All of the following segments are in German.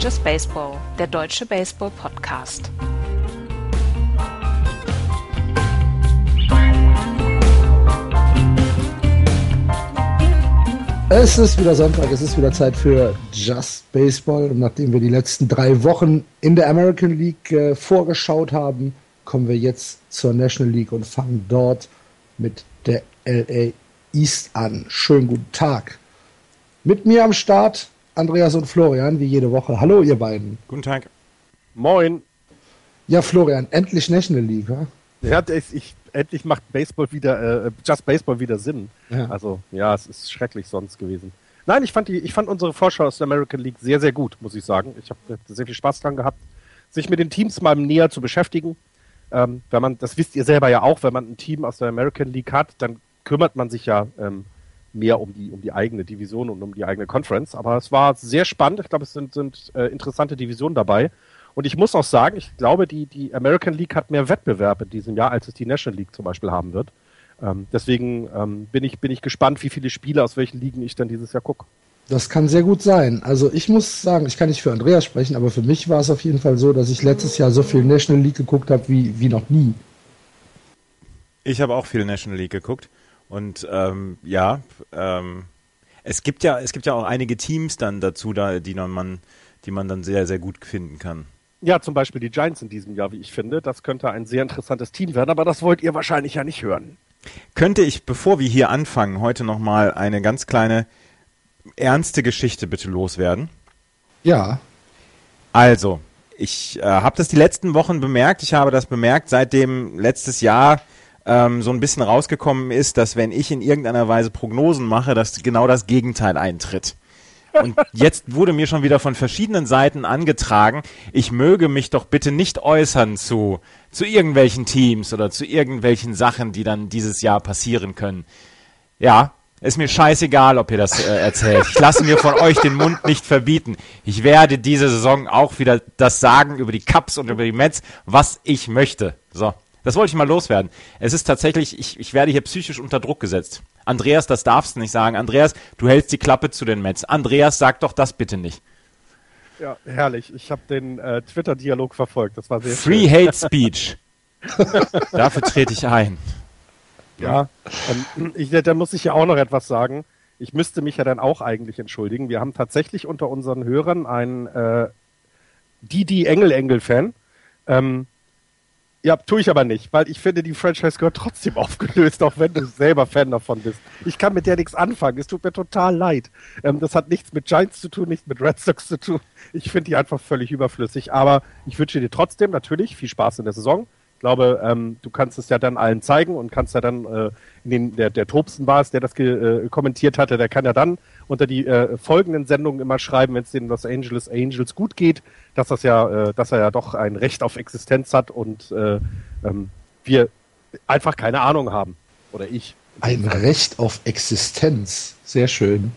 Just Baseball, der deutsche Baseball-Podcast. Es ist wieder Sonntag, es ist wieder Zeit für Just Baseball. Und nachdem wir die letzten drei Wochen in der American League äh, vorgeschaut haben, kommen wir jetzt zur National League und fangen dort mit der LA East an. Schönen guten Tag. Mit mir am Start Andreas und Florian, wie jede Woche. Hallo, ihr beiden. Guten Tag. Moin. Ja, Florian, endlich National League, wa? Ja, ich, ich, endlich macht Baseball wieder, äh, Just Baseball wieder Sinn. Ja. Also, ja, es ist schrecklich sonst gewesen. Nein, ich fand, die, ich fand unsere Vorschau aus der American League sehr, sehr gut, muss ich sagen. Ich habe sehr viel Spaß dran gehabt, sich mit den Teams mal näher zu beschäftigen. Ähm, wenn man, das wisst ihr selber ja auch, wenn man ein Team aus der American League hat, dann kümmert man sich ja ähm, mehr um die, um die eigene Division und um die eigene Conference. Aber es war sehr spannend. Ich glaube, es sind, sind äh, interessante Divisionen dabei. Und ich muss auch sagen, ich glaube, die, die American League hat mehr Wettbewerb in diesem Jahr, als es die National League zum Beispiel haben wird. Ähm, deswegen ähm, bin, ich, bin ich gespannt, wie viele Spiele aus welchen Ligen ich dann dieses Jahr gucke. Das kann sehr gut sein. Also ich muss sagen, ich kann nicht für Andreas sprechen, aber für mich war es auf jeden Fall so, dass ich letztes Jahr so viel National League geguckt habe wie, wie noch nie. Ich habe auch viel National League geguckt und ähm, ja, ähm, es gibt ja, es gibt ja auch einige Teams dann dazu, da, die man, die man dann sehr, sehr gut finden kann. Ja, zum Beispiel die Giants in diesem Jahr, wie ich finde. Das könnte ein sehr interessantes Team werden, aber das wollt ihr wahrscheinlich ja nicht hören. Könnte ich, bevor wir hier anfangen, heute nochmal eine ganz kleine ernste Geschichte bitte loswerden? Ja. Also, ich äh, habe das die letzten Wochen bemerkt. Ich habe das bemerkt, seitdem letztes Jahr ähm, so ein bisschen rausgekommen ist, dass wenn ich in irgendeiner Weise Prognosen mache, dass genau das Gegenteil eintritt. Und jetzt wurde mir schon wieder von verschiedenen Seiten angetragen, ich möge mich doch bitte nicht äußern zu, zu irgendwelchen Teams oder zu irgendwelchen Sachen, die dann dieses Jahr passieren können. Ja, ist mir scheißegal, ob ihr das äh, erzählt. Ich lasse mir von euch den Mund nicht verbieten. Ich werde diese Saison auch wieder das sagen über die Cups und über die Mets, was ich möchte. So. Das wollte ich mal loswerden. Es ist tatsächlich, ich, ich werde hier psychisch unter Druck gesetzt. Andreas, das darfst du nicht sagen. Andreas, du hältst die Klappe zu den Mets. Andreas, sag doch das bitte nicht. Ja, herrlich. Ich habe den äh, Twitter-Dialog verfolgt. Das war sehr Free schön. Hate Speech. Dafür trete ich ein. Ja, ähm, ich, da muss ich ja auch noch etwas sagen. Ich müsste mich ja dann auch eigentlich entschuldigen. Wir haben tatsächlich unter unseren Hörern einen äh, Didi Engel Engel Fan. Ähm, ja, tue ich aber nicht, weil ich finde, die Franchise gehört trotzdem aufgelöst, auch wenn du selber Fan davon bist. Ich kann mit der nichts anfangen. Es tut mir total leid. Ähm, das hat nichts mit Giants zu tun, nichts mit Red Sox zu tun. Ich finde die einfach völlig überflüssig. Aber ich wünsche dir trotzdem natürlich viel Spaß in der Saison. Ich glaube, ähm, du kannst es ja dann allen zeigen und kannst ja dann äh, in den, der, der Tobsten war es, der das äh, kommentiert hatte, der kann ja dann unter die äh, folgenden Sendungen immer schreiben, wenn es den Los Angeles Angels gut geht, dass das ja, äh, dass er ja doch ein Recht auf Existenz hat und äh, ähm, wir einfach keine Ahnung haben. Oder ich. Ein Recht auf Existenz. Sehr schön.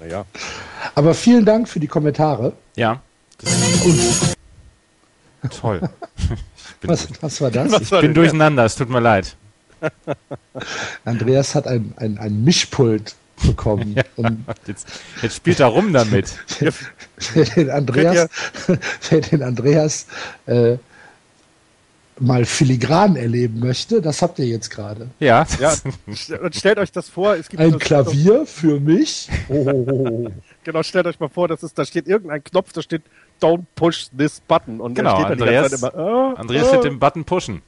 Naja. Aber vielen Dank für die Kommentare. Ja. Und Toll. was, was war das? Was Ich war bin durcheinander, es tut mir leid. Andreas hat ein, ein, ein Mischpult bekommen. Und Jetzt, jetzt spielt er rum damit. wer den Andreas, wer den Andreas äh, mal filigran erleben möchte, das habt ihr jetzt gerade. Ja, Ja, stellt euch das vor, es gibt Ein Klavier für mich. Oh, Genau, stellt euch mal vor, das ist, da steht irgendein Knopf, da steht Don't push this button. Und Genau, da steht dann Andreas- die ganze Zeit immer, äh, Andreas äh, wird den Button pushen.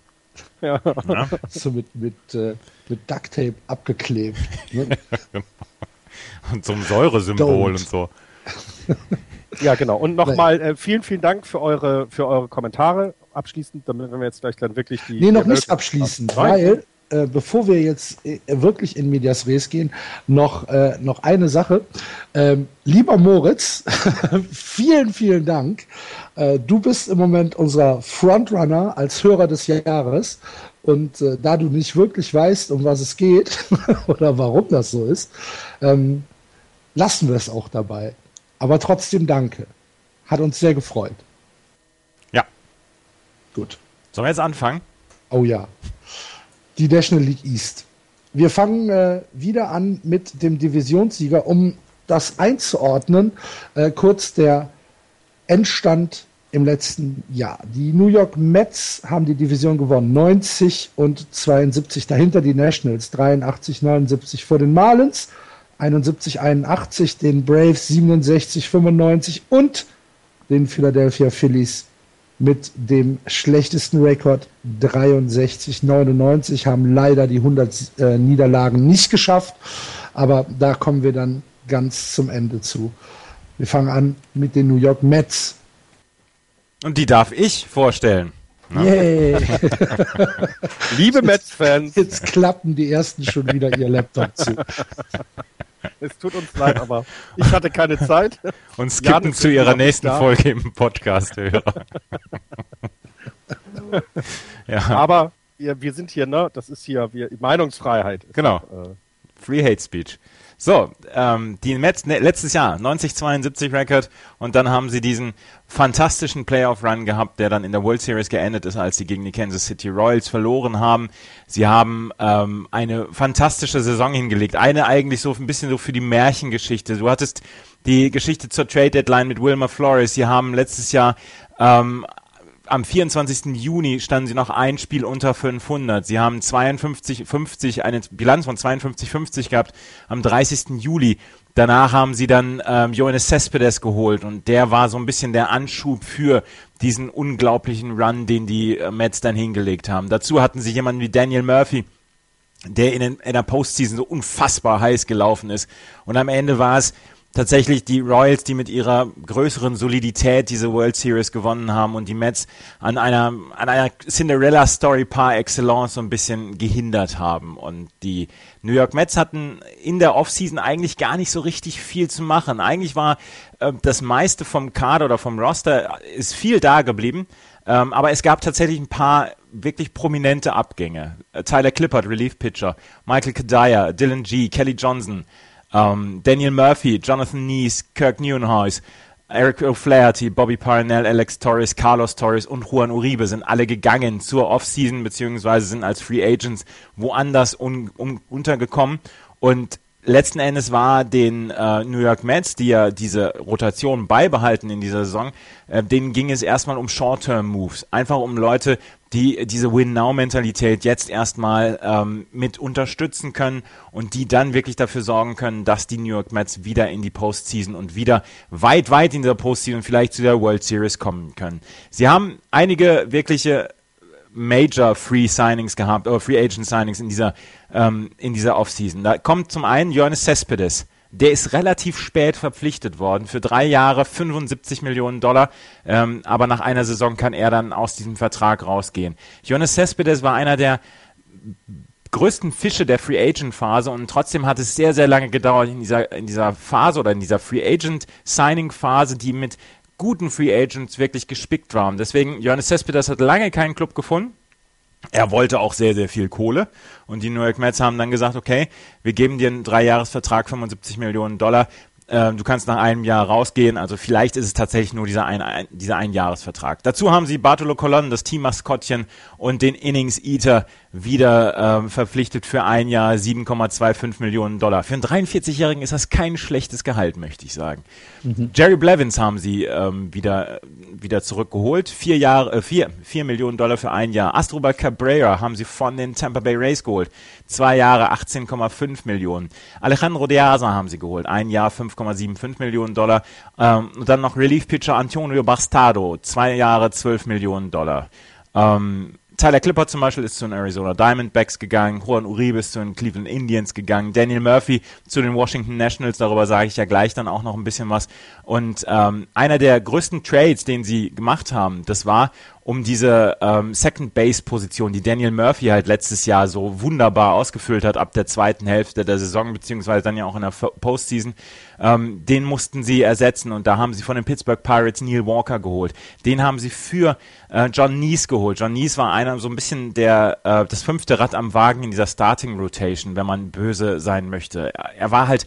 ja. Ja? so mit, mit, äh, mit Ducktape abgeklebt. Ne? Und ein Säuresymbol und so. ja, genau. Und nochmal äh, vielen, vielen Dank für eure, für eure Kommentare. Abschließend, damit wir jetzt gleich dann wirklich die. Nee, noch die nicht abschließend, weil äh, bevor wir jetzt äh, wirklich in Medias Res gehen, noch, äh, noch eine Sache. Ähm, lieber Moritz, vielen, vielen Dank. Äh, du bist im Moment unser Frontrunner als Hörer des Jahres. Und äh, da du nicht wirklich weißt, um was es geht oder warum das so ist, ähm, lassen wir es auch dabei. Aber trotzdem danke. Hat uns sehr gefreut. Ja. Gut. Sollen wir jetzt anfangen? Oh ja. Die National League East. Wir fangen äh, wieder an mit dem Divisionssieger, um das einzuordnen. Äh, kurz der Endstand im letzten Jahr. Die New York Mets haben die Division gewonnen, 90 und 72. Dahinter die Nationals, 83, 79 vor den Marlins, 71, 81, den Braves 67, 95 und den Philadelphia Phillies mit dem schlechtesten Rekord 63, 99 haben leider die 100 äh, Niederlagen nicht geschafft, aber da kommen wir dann ganz zum Ende zu. Wir fangen an mit den New York Mets. Und die darf ich vorstellen. Yay. Liebe Mets-Fans. Jetzt klappen die ersten schon wieder ihr Laptop zu. Es tut uns leid, aber ich hatte keine Zeit. Und skippen zu ihrer nächsten Folge im Podcast hören. ja. Aber wir, wir sind hier, ne? Das ist hier wir, Meinungsfreiheit. Genau. Äh, Free Hate Speech. So, ähm, die Mets ne, letztes Jahr 90-72 Record und dann haben sie diesen fantastischen Playoff-Run gehabt, der dann in der World Series geendet ist, als sie gegen die Kansas City Royals verloren haben. Sie haben ähm, eine fantastische Saison hingelegt, eine eigentlich so ein bisschen so für die Märchengeschichte. Du hattest die Geschichte zur Trade Deadline mit Wilmer Flores. Sie haben letztes Jahr ähm, am 24. Juni standen sie noch ein Spiel unter 500. Sie haben 52, 50, eine Bilanz von 52, 50 gehabt am 30. Juli. Danach haben sie dann ähm, Johannes Cespedes geholt und der war so ein bisschen der Anschub für diesen unglaublichen Run, den die äh, Mets dann hingelegt haben. Dazu hatten sie jemanden wie Daniel Murphy, der in, in der Postseason so unfassbar heiß gelaufen ist. Und am Ende war es tatsächlich die Royals, die mit ihrer größeren Solidität diese World Series gewonnen haben und die Mets an einer, an einer Cinderella Story par excellence so ein bisschen gehindert haben. Und die New York Mets hatten in der Offseason eigentlich gar nicht so richtig viel zu machen. Eigentlich war äh, das meiste vom Kader oder vom Roster ist viel da geblieben. Ähm, aber es gab tatsächlich ein paar wirklich prominente Abgänge. Tyler Clippard, Relief Pitcher, Michael Kadaya, Dylan G, Kelly Johnson, um, Daniel Murphy, Jonathan Nees, Kirk Neuenhuis, Eric O'Flaherty, Bobby Parnell, Alex Torres, Carlos Torres und Juan Uribe sind alle gegangen zur Offseason beziehungsweise sind als Free Agents woanders un un untergekommen und letzten Endes war den äh, New York Mets, die ja diese Rotation beibehalten in dieser Saison, äh, denen ging es erstmal um Short-Term-Moves. Einfach um Leute, die diese Win-Now-Mentalität jetzt erstmal ähm, mit unterstützen können und die dann wirklich dafür sorgen können, dass die New York Mets wieder in die Postseason und wieder weit, weit in der Postseason vielleicht zu der World Series kommen können. Sie haben einige wirkliche Major Free Signings gehabt, oder Free Agent Signings in dieser, ähm, in dieser Offseason. Da kommt zum einen Johannes Cespedes. Der ist relativ spät verpflichtet worden, für drei Jahre 75 Millionen Dollar, ähm, aber nach einer Saison kann er dann aus diesem Vertrag rausgehen. Johannes Cespedes war einer der größten Fische der Free Agent Phase und trotzdem hat es sehr, sehr lange gedauert in dieser, in dieser Phase oder in dieser Free Agent Signing Phase, die mit guten Free Agents wirklich gespickt waren. Deswegen, Johannes Cespedes hat lange keinen Club gefunden. Er wollte auch sehr, sehr viel Kohle. Und die New York Mets haben dann gesagt, okay, wir geben dir einen Dreijahresvertrag, 75 Millionen Dollar. Äh, du kannst nach einem Jahr rausgehen. Also vielleicht ist es tatsächlich nur dieser, ein, ein, dieser Einjahresvertrag. Dazu haben sie Bartolo Colon, das Teammaskottchen und den Innings Eater wieder äh, verpflichtet für ein Jahr 7,25 Millionen Dollar. Für einen 43-Jährigen ist das kein schlechtes Gehalt, möchte ich sagen. Mhm. Jerry Blevins haben sie ähm, wieder, wieder zurückgeholt. Vier Jahre, äh, vier, vier Millionen Dollar für ein Jahr. Astrobal Cabrera haben sie von den Tampa Bay Rays geholt. Zwei Jahre 18,5 Millionen. Alejandro De Asa haben sie geholt. Ein Jahr 5,75 Millionen Dollar. Ähm, und dann noch Relief Pitcher Antonio Bastardo. Zwei Jahre 12 Millionen Dollar. Ähm, Tyler Clipper zum Beispiel ist zu den Arizona Diamondbacks gegangen, Juan Uribe ist zu den Cleveland Indians gegangen, Daniel Murphy zu den Washington Nationals, darüber sage ich ja gleich dann auch noch ein bisschen was. Und ähm, einer der größten Trades, den sie gemacht haben, das war um diese ähm, Second Base Position, die Daniel Murphy halt letztes Jahr so wunderbar ausgefüllt hat ab der zweiten Hälfte der Saison, beziehungsweise dann ja auch in der Postseason, ähm, den mussten sie ersetzen und da haben sie von den Pittsburgh Pirates Neil Walker geholt. Den haben sie für äh, John Neese geholt. John Neese war einer so ein bisschen der, äh, das fünfte Rad am Wagen in dieser Starting Rotation, wenn man böse sein möchte. Er war halt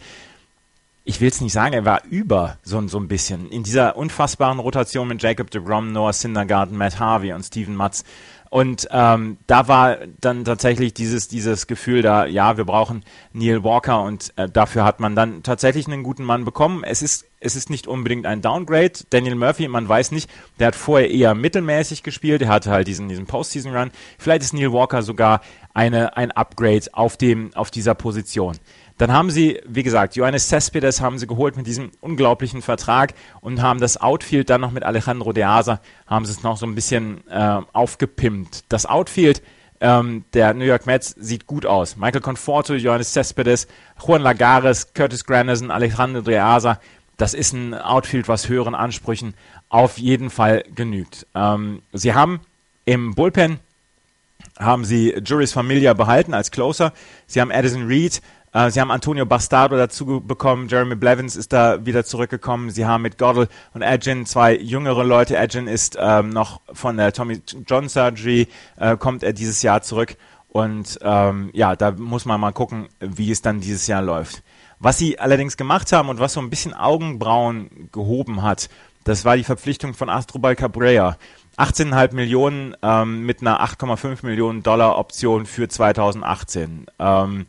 ich will es nicht sagen, er war über so, so ein bisschen. In dieser unfassbaren Rotation mit Jacob de Grom, Noah Syndergaard, Matt Harvey und Steven Matz. Und ähm, da war dann tatsächlich dieses, dieses Gefühl da, ja, wir brauchen Neil Walker und äh, dafür hat man dann tatsächlich einen guten Mann bekommen. Es ist es ist nicht unbedingt ein Downgrade. Daniel Murphy, man weiß nicht, der hat vorher eher mittelmäßig gespielt, er hatte halt diesen, diesen Postseason-Run. Vielleicht ist Neil Walker sogar eine, ein Upgrade auf, dem, auf dieser Position. Dann haben sie, wie gesagt, Johannes Cespedes haben sie geholt mit diesem unglaublichen Vertrag und haben das Outfield dann noch mit Alejandro de Asa, haben sie es noch so ein bisschen äh, aufgepimpt. Das Outfield ähm, der New York Mets sieht gut aus. Michael Conforto, Johannes Cespedes, Juan Lagares, Curtis Granderson, Alejandro de Asa, das ist ein Outfield, was höheren Ansprüchen auf jeden Fall genügt. Ähm, sie haben im Bullpen haben sie Juris Familia behalten als Closer. Sie haben Addison Reed, äh, sie haben Antonio Bastardo dazu bekommen. Jeremy Blevins ist da wieder zurückgekommen. Sie haben mit Goddle und Edgin zwei jüngere Leute. Edgin ist ähm, noch von der Tommy John Surgery, äh, kommt er dieses Jahr zurück. Und ähm, ja, da muss man mal gucken, wie es dann dieses Jahr läuft. Was sie allerdings gemacht haben und was so ein bisschen Augenbrauen gehoben hat, das war die Verpflichtung von Astrobal Cabrera. 18,5 Millionen ähm, mit einer 8,5 Millionen Dollar Option für 2018. Ähm,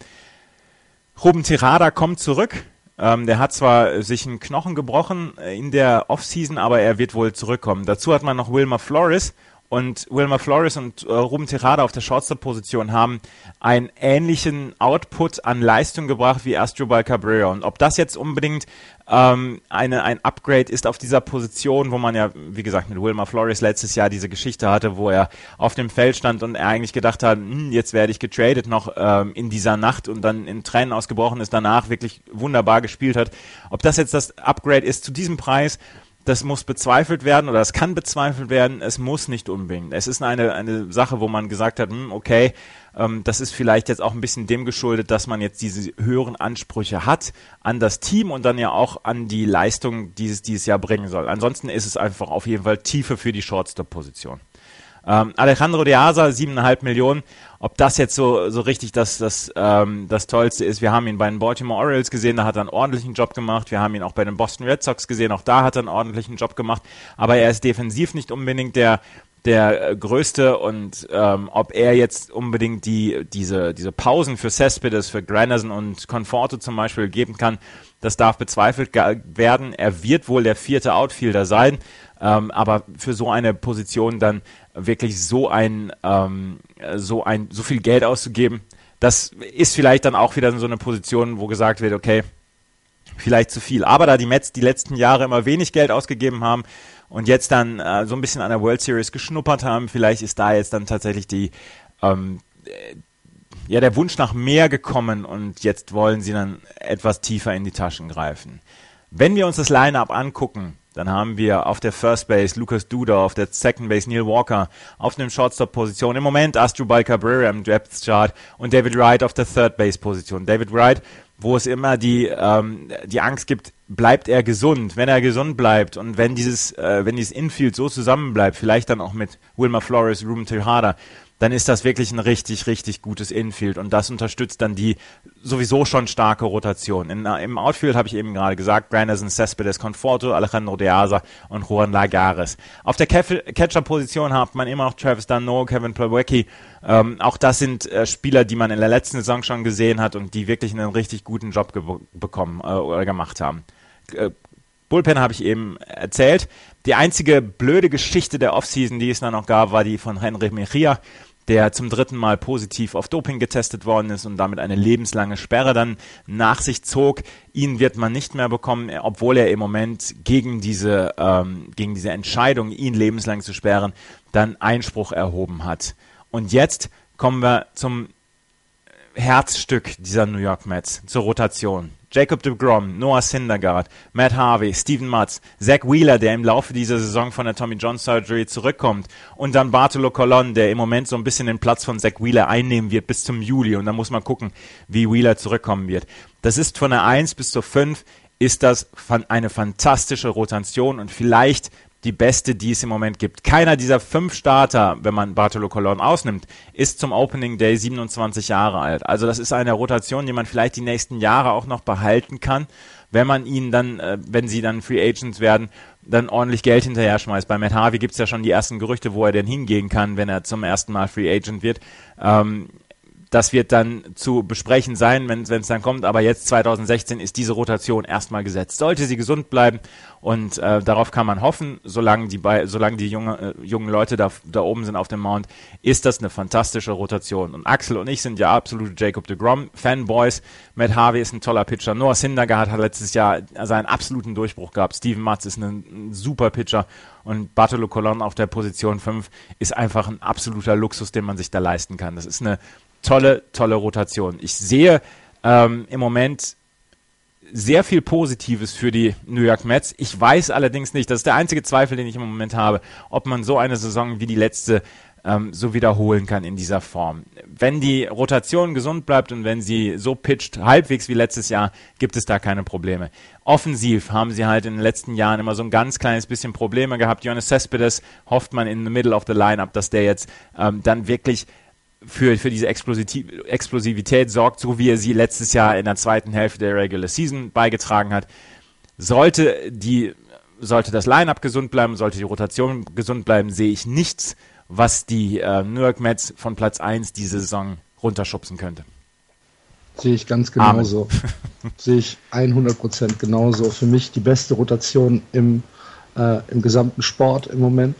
Ruben Tirada kommt zurück. Ähm, der hat zwar sich einen Knochen gebrochen in der Offseason, aber er wird wohl zurückkommen. Dazu hat man noch Wilmer Flores und Wilmer Flores und äh, Ruben Tirada auf der Shortstop-Position haben einen ähnlichen Output an Leistung gebracht wie Astrobal Cabrera. Und ob das jetzt unbedingt ähm, eine, ein Upgrade ist auf dieser Position, wo man ja, wie gesagt, mit Wilmer Flores letztes Jahr diese Geschichte hatte, wo er auf dem Feld stand und er eigentlich gedacht hat, hm, jetzt werde ich getradet noch ähm, in dieser Nacht und dann in Tränen ausgebrochen ist, danach wirklich wunderbar gespielt hat. Ob das jetzt das Upgrade ist zu diesem Preis, das muss bezweifelt werden oder es kann bezweifelt werden, es muss nicht unbedingt. Es ist eine, eine Sache, wo man gesagt hat, hm, okay, ähm, das ist vielleicht jetzt auch ein bisschen dem geschuldet, dass man jetzt diese höheren Ansprüche hat an das Team und dann ja auch an die Leistung, die es dieses Jahr bringen soll. Ansonsten ist es einfach auf jeden Fall Tiefe für die Shortstop-Position. Ähm, Alejandro de Asa, siebeneinhalb Millionen. Ob das jetzt so, so richtig das, das, ähm, das Tollste ist, wir haben ihn bei den Baltimore Orioles gesehen, da hat er einen ordentlichen Job gemacht. Wir haben ihn auch bei den Boston Red Sox gesehen, auch da hat er einen ordentlichen Job gemacht. Aber er ist defensiv nicht unbedingt der, der äh, größte und ähm, ob er jetzt unbedingt die, diese, diese Pausen für Cespedes, für Granderson und Conforto zum Beispiel geben kann, das darf bezweifelt werden. Er wird wohl der vierte Outfielder sein, ähm, aber für so eine Position dann wirklich so ein, ähm, so ein, so viel Geld auszugeben, das ist vielleicht dann auch wieder so eine Position, wo gesagt wird, okay, vielleicht zu viel. Aber da die Mets die letzten Jahre immer wenig Geld ausgegeben haben und jetzt dann äh, so ein bisschen an der World Series geschnuppert haben, vielleicht ist da jetzt dann tatsächlich die, ähm, ja, der Wunsch nach mehr gekommen und jetzt wollen sie dann etwas tiefer in die Taschen greifen. Wenn wir uns das Line-Up angucken, dann haben wir auf der First Base Lucas Duda, auf der Second Base Neil Walker, auf dem Shortstop-Position im Moment Astrobal Cabrera im Depth Chart und David Wright auf der Third Base-Position. David Wright, wo es immer die, ähm, die Angst gibt, bleibt er gesund? Wenn er gesund bleibt und wenn dieses, äh, wenn dieses Infield so zusammenbleibt, vielleicht dann auch mit Wilmer Flores, Ruben Tejada, dann ist das wirklich ein richtig, richtig gutes Infield und das unterstützt dann die sowieso schon starke Rotation. In, äh, Im Outfield habe ich eben gerade gesagt, Granderson, Cespedes, Conforto, Alejandro De Asa und Juan Lagares. Auf der Catcher-Position hat man immer noch Travis Dano, Kevin Plawecki. Ähm, auch das sind äh, Spieler, die man in der letzten Saison schon gesehen hat und die wirklich einen richtig guten Job bekommen äh, oder gemacht haben. Äh, Bullpen habe ich eben erzählt. Die einzige blöde Geschichte der Offseason, die es dann noch gab, war die von Henry Mejia der zum dritten Mal positiv auf Doping getestet worden ist und damit eine lebenslange Sperre dann nach sich zog. Ihn wird man nicht mehr bekommen, obwohl er im Moment gegen diese, ähm, gegen diese Entscheidung, ihn lebenslang zu sperren, dann Einspruch erhoben hat. Und jetzt kommen wir zum Herzstück dieser New York Mets, zur Rotation. Jacob de Grom, Noah Syndergaard, Matt Harvey, Steven Matz, Zach Wheeler, der im Laufe dieser Saison von der Tommy John Surgery zurückkommt. Und dann Bartolo Colon, der im Moment so ein bisschen den Platz von Zach Wheeler einnehmen wird bis zum Juli. Und dann muss man gucken, wie Wheeler zurückkommen wird. Das ist von der 1 bis zur 5 ist das eine fantastische Rotation. Und vielleicht die beste, die es im Moment gibt. Keiner dieser fünf Starter, wenn man Bartolo Colon ausnimmt, ist zum Opening Day 27 Jahre alt. Also das ist eine Rotation, die man vielleicht die nächsten Jahre auch noch behalten kann, wenn man ihnen dann, äh, wenn sie dann Free Agents werden, dann ordentlich Geld hinterher schmeißt. Bei Matt Harvey gibt es ja schon die ersten Gerüchte, wo er denn hingehen kann, wenn er zum ersten Mal Free Agent wird. Ähm, das wird dann zu besprechen sein, wenn es dann kommt. Aber jetzt 2016 ist diese Rotation erstmal gesetzt. Sollte sie gesund bleiben und äh, darauf kann man hoffen, solange die, solange die junge, äh, jungen Leute da, da oben sind auf dem Mount, ist das eine fantastische Rotation. Und Axel und ich sind ja absolute Jacob de Grom Fanboys. Matt Harvey ist ein toller Pitcher. Noah Syndergaard hat letztes Jahr seinen absoluten Durchbruch gehabt. Steven Matz ist ein, ein super Pitcher. Und Bartolo Colon auf der Position 5 ist einfach ein absoluter Luxus, den man sich da leisten kann. Das ist eine tolle, tolle Rotation. Ich sehe ähm, im Moment sehr viel Positives für die New York Mets. Ich weiß allerdings nicht, das ist der einzige Zweifel, den ich im Moment habe, ob man so eine Saison wie die letzte ähm, so wiederholen kann in dieser Form. Wenn die Rotation gesund bleibt und wenn sie so pitcht, halbwegs wie letztes Jahr, gibt es da keine Probleme. Offensiv haben sie halt in den letzten Jahren immer so ein ganz kleines bisschen Probleme gehabt. Jonas Cespedes hofft man in the middle of the lineup, dass der jetzt ähm, dann wirklich für, für diese Explosivität sorgt, so wie er sie letztes Jahr in der zweiten Hälfte der Regular Season beigetragen hat. Sollte die, sollte das Lineup gesund bleiben, sollte die Rotation gesund bleiben, sehe ich nichts, was die äh, New York Mets von Platz 1 diese Saison runterschubsen könnte. Sehe ich ganz genauso. sehe ich 100% genauso. Für mich die beste Rotation im, äh, im gesamten Sport im Moment.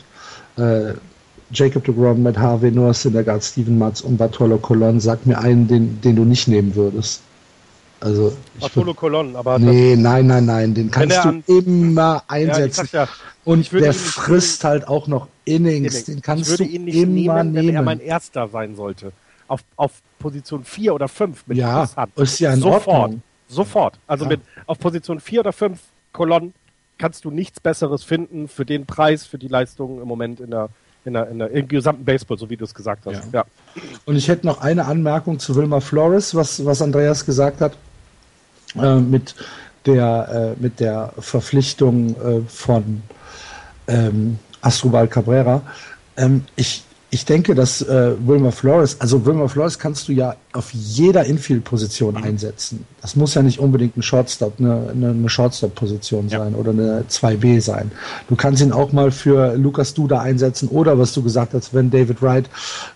Äh, Jacob de Grom, Matt Harvey, Noah Syndergaard, Steven Matz und Bartolo Colon. Sag mir einen, den, den du nicht nehmen würdest. Also, Bartolo Colon, aber. Nee, nein, nein, nein. Den kannst du immer einsetzen. Ja, ja, und der frisst halt auch noch Innings. Innings. Den kannst ich würde du ihn nicht immer nehmen, wenn er mein Erster sein sollte. Auf, auf Position 4 oder 5 mit ja, ist ja in Sofort. Ordnung. Sofort. Also ja. mit auf Position 4 oder 5 Colon kannst du nichts Besseres finden für den Preis, für die Leistung im Moment in der in der, in der im gesamten Baseball, so wie du es gesagt hast. Ja. ja. Und ich hätte noch eine Anmerkung zu Wilma Flores, was, was Andreas gesagt hat, äh, mit, der, äh, mit der Verpflichtung äh, von ähm, Astrubal Cabrera. Ähm, ich, ich denke, dass äh, Wilmer Flores, also Wilmer Flores kannst du ja auf jeder Infield-Position mhm. einsetzen. Das muss ja nicht unbedingt ein Shortstop, eine, eine, eine Shortstop-Position ja. sein oder eine 2B sein. Du kannst ihn auch mal für Lukas Duda einsetzen oder was du gesagt hast, wenn David Wright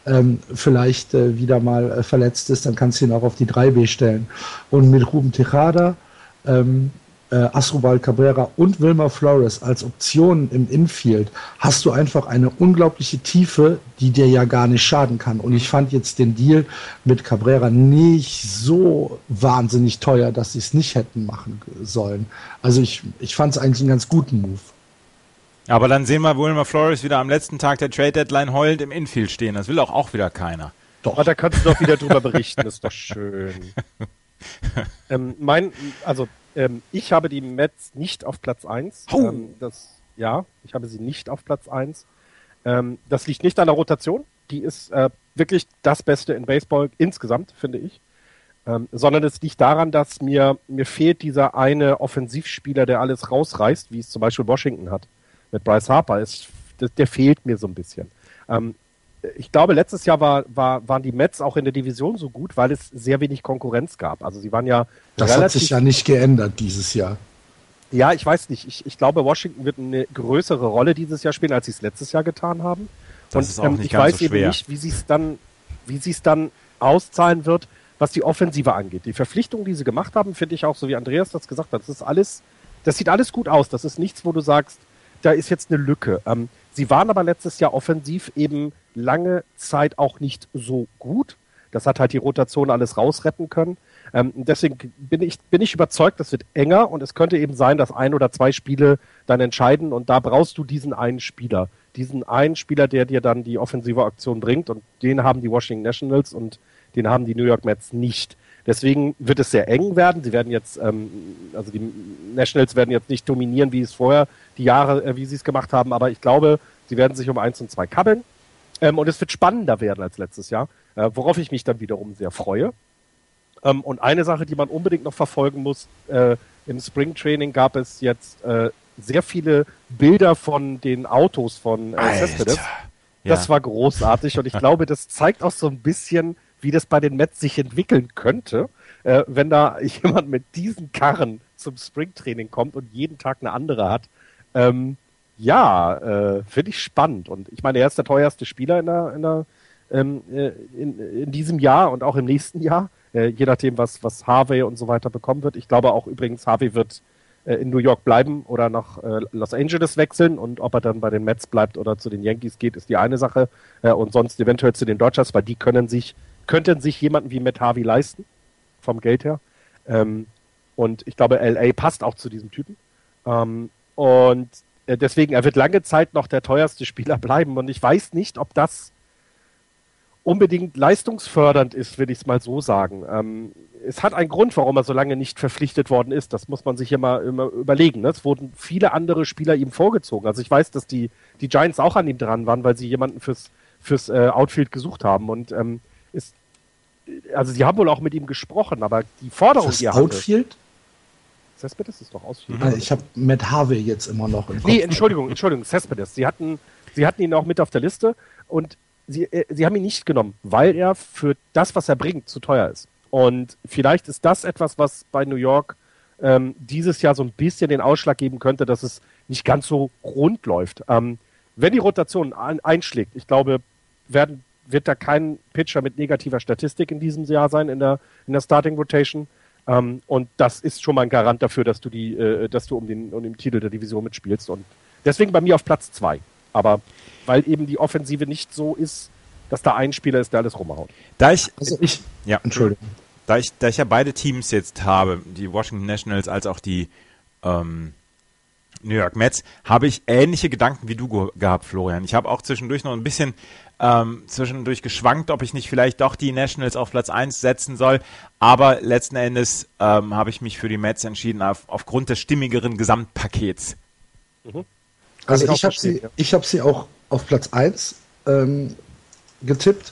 ähm, vielleicht äh, wieder mal äh, verletzt ist, dann kannst du ihn auch auf die 3B stellen. Und mit Ruben Tejada ähm, äh, Asrubal Cabrera und Wilmer Flores als Optionen im Infield hast du einfach eine unglaubliche Tiefe, die dir ja gar nicht schaden kann. Und ich fand jetzt den Deal mit Cabrera nicht so wahnsinnig teuer, dass sie es nicht hätten machen sollen. Also ich, ich fand es eigentlich einen ganz guten Move. Aber dann sehen wir Wilmer Flores wieder am letzten Tag der Trade Deadline heulend im Infield stehen. Das will auch, auch wieder keiner. Doch. Aber da kannst du doch wieder drüber berichten, das ist doch schön. ähm, mein, also ähm, ich habe die Mets nicht auf Platz 1. Oh. Ähm, das, ja, ich habe sie nicht auf Platz 1. Ähm, das liegt nicht an der Rotation. Die ist äh, wirklich das Beste in Baseball insgesamt, finde ich. Ähm, sondern es liegt daran, dass mir, mir fehlt dieser eine Offensivspieler, der alles rausreißt, wie es zum Beispiel Washington hat. Mit Bryce Harper. Ist, der, der fehlt mir so ein bisschen. Ich glaube, letztes Jahr war, war, waren die Mets auch in der Division so gut, weil es sehr wenig Konkurrenz gab. Also sie waren ja. Das hat sich ja nicht geändert dieses Jahr. Ja, ich weiß nicht. Ich, ich glaube, Washington wird eine größere Rolle dieses Jahr spielen, als sie es letztes Jahr getan haben. Das Und ähm, ich weiß so eben nicht, wie sie es dann, wie sie es dann auszahlen wird, was die Offensive angeht. Die Verpflichtungen, die sie gemacht haben, finde ich auch, so wie Andreas das gesagt hat, das ist alles, das sieht alles gut aus. Das ist nichts, wo du sagst, da ist jetzt eine Lücke. Ähm, sie waren aber letztes Jahr offensiv eben lange Zeit auch nicht so gut. Das hat halt die Rotation alles rausretten können. Ähm, deswegen bin ich, bin ich überzeugt, das wird enger und es könnte eben sein, dass ein oder zwei Spiele dann entscheiden und da brauchst du diesen einen Spieler. Diesen einen Spieler, der dir dann die offensive Aktion bringt und den haben die Washington Nationals und den haben die New York Mets nicht. Deswegen wird es sehr eng werden. Sie werden jetzt, ähm, also die Nationals werden jetzt nicht dominieren, wie es vorher die Jahre, äh, wie sie es gemacht haben, aber ich glaube, sie werden sich um eins und zwei kabbeln. Ähm, und es wird spannender werden als letztes Jahr, äh, worauf ich mich dann wiederum sehr freue. Ähm, und eine Sache, die man unbedingt noch verfolgen muss, äh, im Springtraining gab es jetzt äh, sehr viele Bilder von den Autos von äh, Cespedes. Das ja. war großartig und ich glaube, das zeigt auch so ein bisschen, wie das bei den Mets sich entwickeln könnte, äh, wenn da jemand mit diesen Karren zum Springtraining kommt und jeden Tag eine andere hat. Ähm, ja, äh, finde ich spannend. Und ich meine, er ist der teuerste Spieler in der, in der, ähm, äh, in, in diesem Jahr und auch im nächsten Jahr, äh, je nachdem, was, was Harvey und so weiter bekommen wird. Ich glaube auch übrigens, Harvey wird äh, in New York bleiben oder nach äh, Los Angeles wechseln und ob er dann bei den Mets bleibt oder zu den Yankees geht, ist die eine Sache äh, und sonst eventuell zu den Dodgers, weil die können sich, könnten sich jemanden wie Matt Harvey leisten, vom Geld her. Ähm, und ich glaube, LA passt auch zu diesem Typen. Ähm, und deswegen, er wird lange Zeit noch der teuerste Spieler bleiben. Und ich weiß nicht, ob das unbedingt leistungsfördernd ist, will ich es mal so sagen. Ähm, es hat einen Grund, warum er so lange nicht verpflichtet worden ist. Das muss man sich immer, immer überlegen. Ne? Es wurden viele andere Spieler ihm vorgezogen. Also ich weiß, dass die, die Giants auch an ihm dran waren, weil sie jemanden fürs, fürs äh, Outfield gesucht haben. Und ähm, ist, also sie haben wohl auch mit ihm gesprochen, aber die Forderung, die er Outfield? Cespedes ist doch Outfield. Also ich habe Matt Harvey jetzt immer noch im Kopf. Nee, Entschuldigung, Entschuldigung, Cespedes. Sie hatten, sie hatten ihn auch mit auf der Liste und sie, äh, sie haben ihn nicht genommen, weil er für das, was er bringt, zu teuer ist. Und vielleicht ist das etwas, was bei New York ähm, dieses Jahr so ein bisschen den Ausschlag geben könnte, dass es nicht ganz so rund läuft. Ähm, wenn die Rotation ein, einschlägt, ich glaube, werden, wird da kein Pitcher mit negativer Statistik in diesem Jahr sein in der, in der Starting Rotation. Ähm, und das ist schon mal ein Garant dafür, dass du die, äh, dass du um den, um den Titel der Division mitspielst. Und deswegen bei mir auf Platz zwei. Aber weil eben die Offensive nicht so ist, dass da ein Spieler ist, der alles rumhaut. Da ich, also ich, ja, Entschuldigung. Da ich, da ich ja beide Teams jetzt habe, die Washington Nationals als auch die ähm, New York Mets, habe ich ähnliche Gedanken wie du ge gehabt, Florian. Ich habe auch zwischendurch noch ein bisschen ähm, zwischendurch geschwankt, ob ich nicht vielleicht doch die Nationals auf Platz 1 setzen soll. Aber letzten Endes ähm, habe ich mich für die Mets entschieden, auf, aufgrund des stimmigeren Gesamtpakets. Mhm. Also ich, ich habe sie, ich hab sie auch auf Platz 1 ähm, getippt.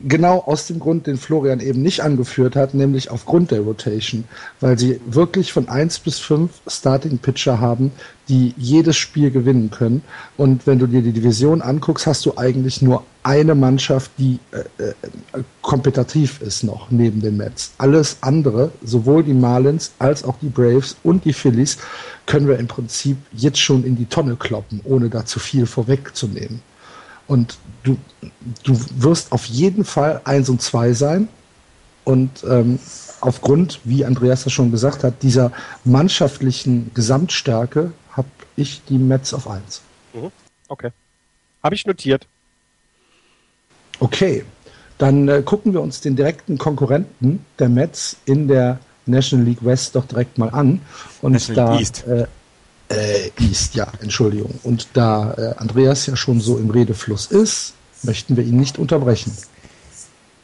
Genau aus dem Grund, den Florian eben nicht angeführt hat, nämlich aufgrund der Rotation, weil sie wirklich von 1 bis 5 Starting Pitcher haben, die jedes Spiel gewinnen können. Und wenn du dir die Division anguckst, hast du eigentlich nur eine Mannschaft, die äh, äh, kompetitiv ist noch neben den Mets. Alles andere, sowohl die Marlins als auch die Braves und die Phillies, können wir im Prinzip jetzt schon in die Tonne kloppen, ohne da zu viel vorwegzunehmen. Und du, du wirst auf jeden Fall eins und zwei sein. Und ähm, aufgrund, wie Andreas das schon gesagt hat, dieser mannschaftlichen Gesamtstärke habe ich die Mets auf eins. Mhm. Okay. Habe ich notiert. Okay. Dann äh, gucken wir uns den direkten Konkurrenten der Mets in der National League West doch direkt mal an. Und National da, East. Äh, äh, East, ja, Entschuldigung. Und da äh, Andreas ja schon so im Redefluss ist, möchten wir ihn nicht unterbrechen.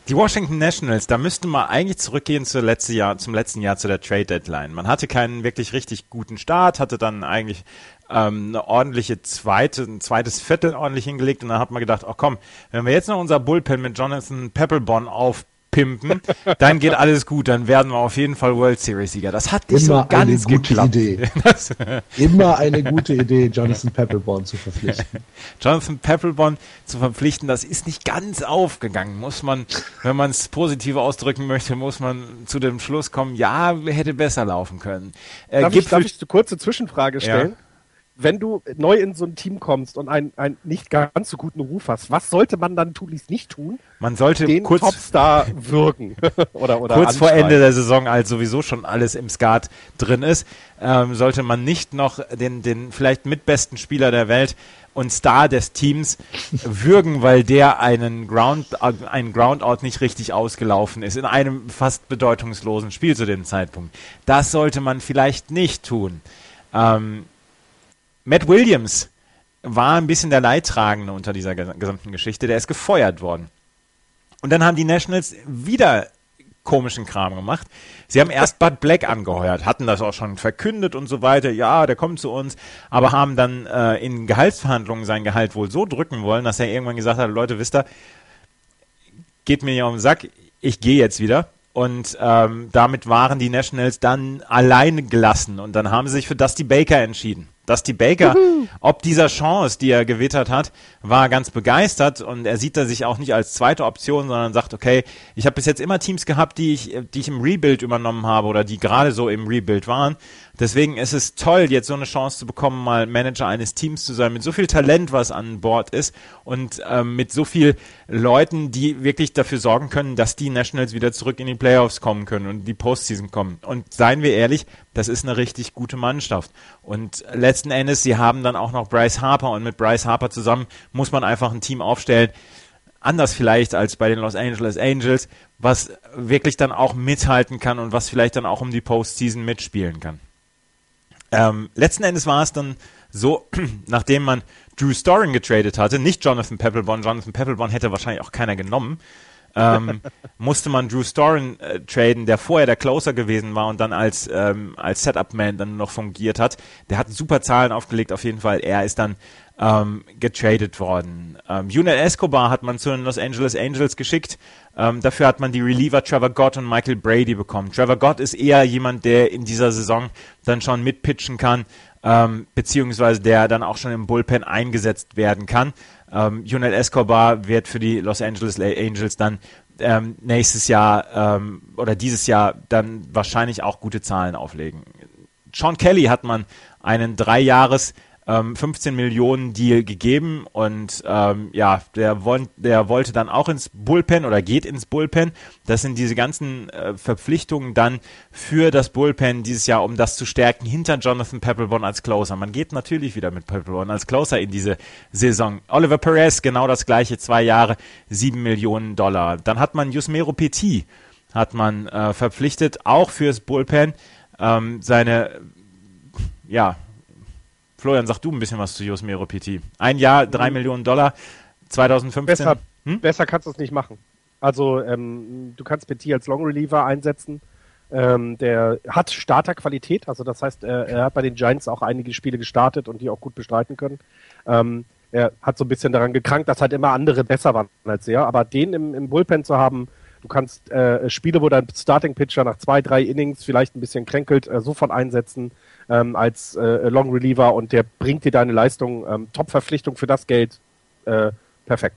Die Washington Nationals, da müsste man eigentlich zurückgehen zu letzte Jahr, zum letzten Jahr zu der Trade Deadline. Man hatte keinen wirklich richtig guten Start, hatte dann eigentlich ähm, eine ordentliche zweite, ein zweites Viertel ordentlich hingelegt und dann hat man gedacht, oh komm, wenn wir jetzt noch unser Bullpen mit Jonathan Peppelbon auf pimpen, dann geht alles gut, dann werden wir auf jeden Fall World Series Sieger. Das hat nicht Immer so ganz eine gute geklappt. Idee. Immer eine gute Idee, Jonathan Peppelborn zu verpflichten. Jonathan Peppelborn zu verpflichten, das ist nicht ganz aufgegangen. Muss man, wenn man es positiv ausdrücken möchte, muss man zu dem Schluss kommen, ja, hätte besser laufen können. Äh, darf, ich, darf ich eine kurze Zwischenfrage stellen? Ja wenn du neu in so ein Team kommst und einen, einen nicht ganz so guten Ruf hast, was sollte man dann tunlichst nicht tun? Man sollte den kurz, Topstar wirken oder, oder kurz vor Ende der Saison, als sowieso schon alles im Skat drin ist, ähm, sollte man nicht noch den, den vielleicht mitbesten Spieler der Welt und Star des Teams würgen, weil der einen Ground, einen Groundout nicht richtig ausgelaufen ist in einem fast bedeutungslosen Spiel zu dem Zeitpunkt. Das sollte man vielleicht nicht tun. Ähm, Matt Williams war ein bisschen der Leidtragende unter dieser gesamten Geschichte. Der ist gefeuert worden. Und dann haben die Nationals wieder komischen Kram gemacht. Sie haben erst Bud Black angeheuert, hatten das auch schon verkündet und so weiter. Ja, der kommt zu uns, aber haben dann äh, in Gehaltsverhandlungen sein Gehalt wohl so drücken wollen, dass er irgendwann gesagt hat: Leute, wisst ihr, geht mir ja um den Sack, ich gehe jetzt wieder. Und ähm, damit waren die Nationals dann allein gelassen und dann haben sie sich für Dusty Baker entschieden. Dusty Baker, ob dieser Chance, die er gewittert hat, war ganz begeistert und er sieht da sich auch nicht als zweite Option, sondern sagt, okay, ich habe bis jetzt immer Teams gehabt, die ich, die ich im Rebuild übernommen habe oder die gerade so im Rebuild waren. Deswegen ist es toll, jetzt so eine Chance zu bekommen, mal Manager eines Teams zu sein, mit so viel Talent, was an Bord ist und ähm, mit so viel Leuten, die wirklich dafür sorgen können, dass die Nationals wieder zurück in die Playoffs kommen können und die Postseason kommen. Und seien wir ehrlich, das ist eine richtig gute Mannschaft. Und letzten Endes, sie haben dann auch noch Bryce Harper und mit Bryce Harper zusammen muss man einfach ein Team aufstellen, anders vielleicht als bei den Los Angeles Angels, was wirklich dann auch mithalten kann und was vielleicht dann auch um die Postseason mitspielen kann. Ähm, letzten Endes war es dann so, nachdem man Drew Storen getradet hatte, nicht Jonathan Peppelbon, Jonathan Peppelbon hätte wahrscheinlich auch keiner genommen, ähm, musste man Drew Storen äh, traden, der vorher der Closer gewesen war und dann als, ähm, als Setup-Man dann noch fungiert hat. Der hat super Zahlen aufgelegt, auf jeden Fall. Er ist dann ähm, getradet worden. Ähm, Junel Escobar hat man zu den Los Angeles Angels geschickt. Ähm, dafür hat man die Reliever Trevor Gott und Michael Brady bekommen. Trevor Gott ist eher jemand, der in dieser Saison dann schon mitpitchen kann, ähm, beziehungsweise der dann auch schon im Bullpen eingesetzt werden kann. Ähm, Junel Escobar wird für die Los Angeles Angels dann ähm, nächstes Jahr ähm, oder dieses Jahr dann wahrscheinlich auch gute Zahlen auflegen. Sean Kelly hat man einen Dreijahres- ähm, 15 Millionen Deal gegeben und ähm, ja, der, wollt, der wollte dann auch ins Bullpen oder geht ins Bullpen. Das sind diese ganzen äh, Verpflichtungen dann für das Bullpen dieses Jahr, um das zu stärken hinter Jonathan Peppelborn als Closer. Man geht natürlich wieder mit Peppelborn als Closer in diese Saison. Oliver Perez, genau das gleiche, zwei Jahre, sieben Millionen Dollar. Dann hat man Yusmero Petit, hat man äh, verpflichtet, auch fürs Bullpen. Ähm, seine ja, Florian, sag du ein bisschen was zu Josmero PT. Ein Jahr, drei mhm. Millionen Dollar, 2015. Besser, hm? besser kannst du es nicht machen. Also ähm, du kannst Petit als Long Reliever einsetzen. Ähm, der hat Starterqualität, also das heißt, er, er, hat bei den Giants auch einige Spiele gestartet und die auch gut bestreiten können. Ähm, er hat so ein bisschen daran gekrankt, dass halt immer andere besser waren als er, aber den im, im Bullpen zu haben, du kannst äh, Spiele, wo dein Starting Pitcher nach zwei, drei Innings vielleicht ein bisschen kränkelt, äh, sofort einsetzen ähm, als äh, Long Reliever und der bringt dir deine Leistung. Ähm, Top-Verpflichtung für das Geld. Äh, perfekt.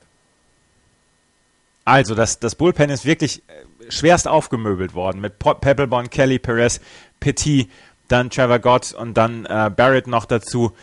Also, das, das Bullpen ist wirklich äh, schwerst aufgemöbelt worden mit Pebblebond, Kelly, Perez, Petit, dann Trevor Gott und dann äh, Barrett noch dazu.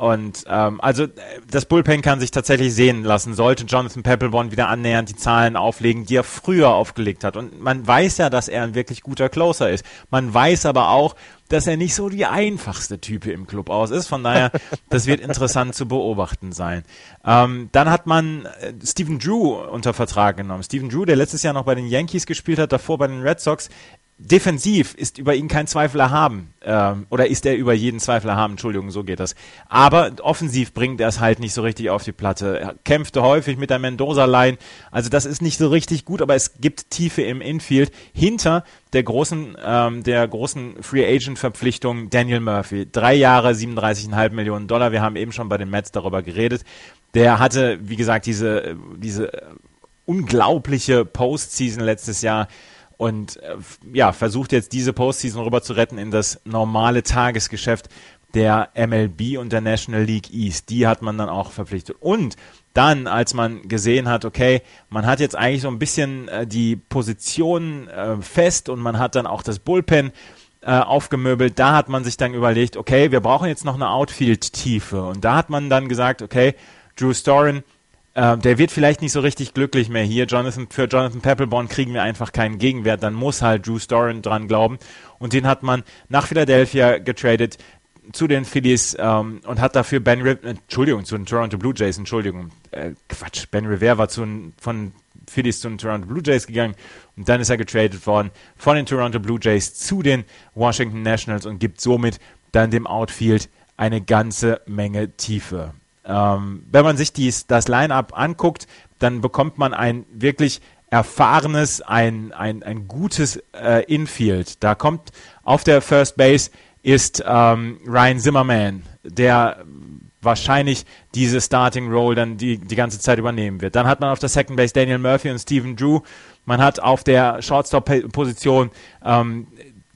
Und ähm, also das Bullpen kann sich tatsächlich sehen lassen, sollte Jonathan Peppelborn wieder annähernd die Zahlen auflegen, die er früher aufgelegt hat. Und man weiß ja, dass er ein wirklich guter Closer ist. Man weiß aber auch, dass er nicht so die einfachste Type im Club aus ist. Von daher, das wird interessant zu beobachten sein. Ähm, dann hat man äh, Stephen Drew unter Vertrag genommen. Stephen Drew, der letztes Jahr noch bei den Yankees gespielt hat, davor bei den Red Sox, defensiv ist über ihn kein Zweifel erhaben. Ähm, oder ist er über jeden Zweifel erhaben, Entschuldigung, so geht das. Aber offensiv bringt er es halt nicht so richtig auf die Platte. Er kämpfte häufig mit der Mendoza-Line. Also das ist nicht so richtig gut, aber es gibt Tiefe im Infield hinter der großen, ähm, der großen Free Agent-Verpflichtung Daniel Murphy. Drei Jahre, 37,5 Millionen Dollar. Wir haben eben schon bei den Mets darüber geredet. Der hatte, wie gesagt, diese, diese unglaubliche Postseason letztes Jahr und äh, ja, versucht jetzt diese Postseason rüber zu retten in das normale Tagesgeschäft der MLB und der National League East. Die hat man dann auch verpflichtet. Und dann, als man gesehen hat, okay, man hat jetzt eigentlich so ein bisschen äh, die Position äh, fest und man hat dann auch das Bullpen äh, aufgemöbelt, da hat man sich dann überlegt, okay, wir brauchen jetzt noch eine Outfield-Tiefe. Und da hat man dann gesagt, okay, Drew Storen ähm, der wird vielleicht nicht so richtig glücklich mehr hier. Jonathan, für Jonathan Peppelborn kriegen wir einfach keinen Gegenwert. Dann muss halt Drew Storen dran glauben. Und den hat man nach Philadelphia getradet zu den Phillies ähm, und hat dafür Ben Rivera, Entschuldigung, zu den Toronto Blue Jays, Entschuldigung, äh, Quatsch, Ben Rivera war zu, von Phillies zu den Toronto Blue Jays gegangen und dann ist er getradet worden von den Toronto Blue Jays zu den Washington Nationals und gibt somit dann dem Outfield eine ganze Menge Tiefe. Ähm, wenn man sich dies, das Line-up anguckt, dann bekommt man ein wirklich erfahrenes, ein, ein, ein gutes äh, Infield. Da kommt auf der First Base ist ähm, Ryan Zimmerman, der wahrscheinlich diese Starting Role dann die, die ganze Zeit übernehmen wird. Dann hat man auf der Second Base Daniel Murphy und Stephen Drew. Man hat auf der Shortstop-Position ähm,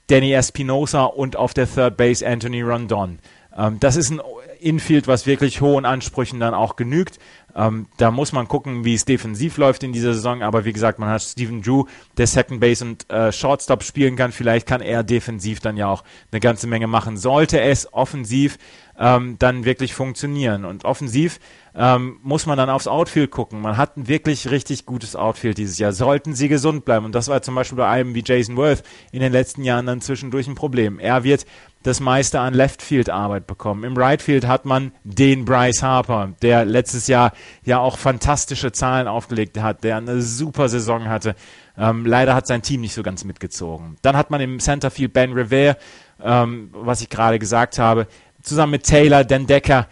Danny Espinosa und auf der Third Base Anthony Rondon. Ähm, das ist ein Infield, was wirklich hohen Ansprüchen dann auch genügt. Ähm, da muss man gucken, wie es defensiv läuft in dieser Saison. Aber wie gesagt, man hat Steven Drew, der Second Base und äh, Shortstop spielen kann. Vielleicht kann er defensiv dann ja auch eine ganze Menge machen. Sollte es offensiv ähm, dann wirklich funktionieren. Und offensiv ähm, muss man dann aufs Outfield gucken. Man hat ein wirklich richtig gutes Outfield dieses Jahr. Sollten sie gesund bleiben. Und das war zum Beispiel bei einem wie Jason Worth in den letzten Jahren dann zwischendurch ein Problem. Er wird das meiste an Left Field Arbeit bekommen. Im Right Field hat man den Bryce Harper, der letztes Jahr ja auch fantastische Zahlen aufgelegt hat, der eine super Saison hatte. Ähm, leider hat sein Team nicht so ganz mitgezogen. Dann hat man im Centerfield Ben Revere, ähm, was ich gerade gesagt habe, zusammen mit Taylor, Dan Decker,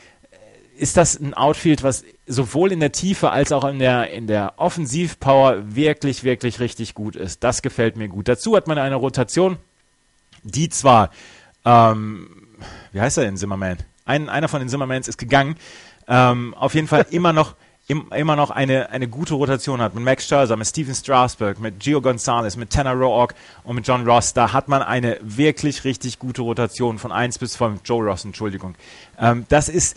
ist das ein Outfield, was sowohl in der Tiefe als auch in der, in der Offensivpower wirklich, wirklich richtig gut ist. Das gefällt mir gut. Dazu hat man eine Rotation, die zwar, ähm, wie heißt er denn, Zimmerman? Ein, einer von den Zimmermans ist gegangen. Ähm, auf jeden Fall immer noch, im, immer noch eine, eine gute Rotation hat. Mit Max Scherzer, mit Steven Strasberg, mit Gio Gonzalez, mit Tanner Roark und mit John Ross. Da hat man eine wirklich richtig gute Rotation von 1 bis 5. Joe Ross, Entschuldigung. Ähm, das ist,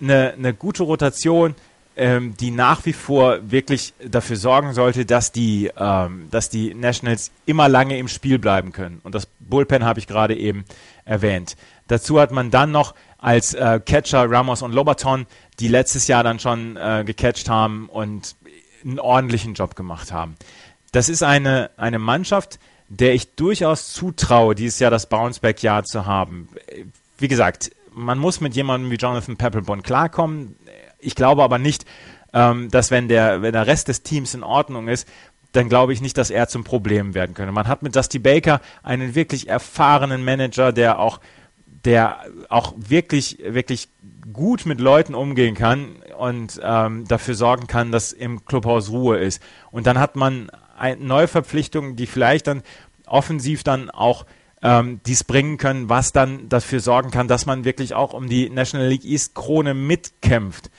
eine, eine gute Rotation, ähm, die nach wie vor wirklich dafür sorgen sollte, dass die, ähm, dass die Nationals immer lange im Spiel bleiben können. Und das Bullpen habe ich gerade eben erwähnt. Dazu hat man dann noch als äh, Catcher Ramos und Lobaton, die letztes Jahr dann schon äh, gecatcht haben und einen ordentlichen Job gemacht haben. Das ist eine, eine Mannschaft, der ich durchaus zutraue, dieses Jahr das Bounceback-Jahr zu haben. Wie gesagt, man muss mit jemandem wie Jonathan Peppelbond klarkommen. Ich glaube aber nicht, ähm, dass wenn der, wenn der Rest des Teams in Ordnung ist, dann glaube ich nicht, dass er zum Problem werden könnte. Man hat mit Dusty Baker einen wirklich erfahrenen Manager, der auch, der auch wirklich, wirklich gut mit Leuten umgehen kann und ähm, dafür sorgen kann, dass im Clubhaus Ruhe ist. Und dann hat man eine Neuverpflichtung, die vielleicht dann offensiv dann auch ähm, dies bringen können, was dann dafür sorgen kann, dass man wirklich auch um die National League East Krone mitkämpft.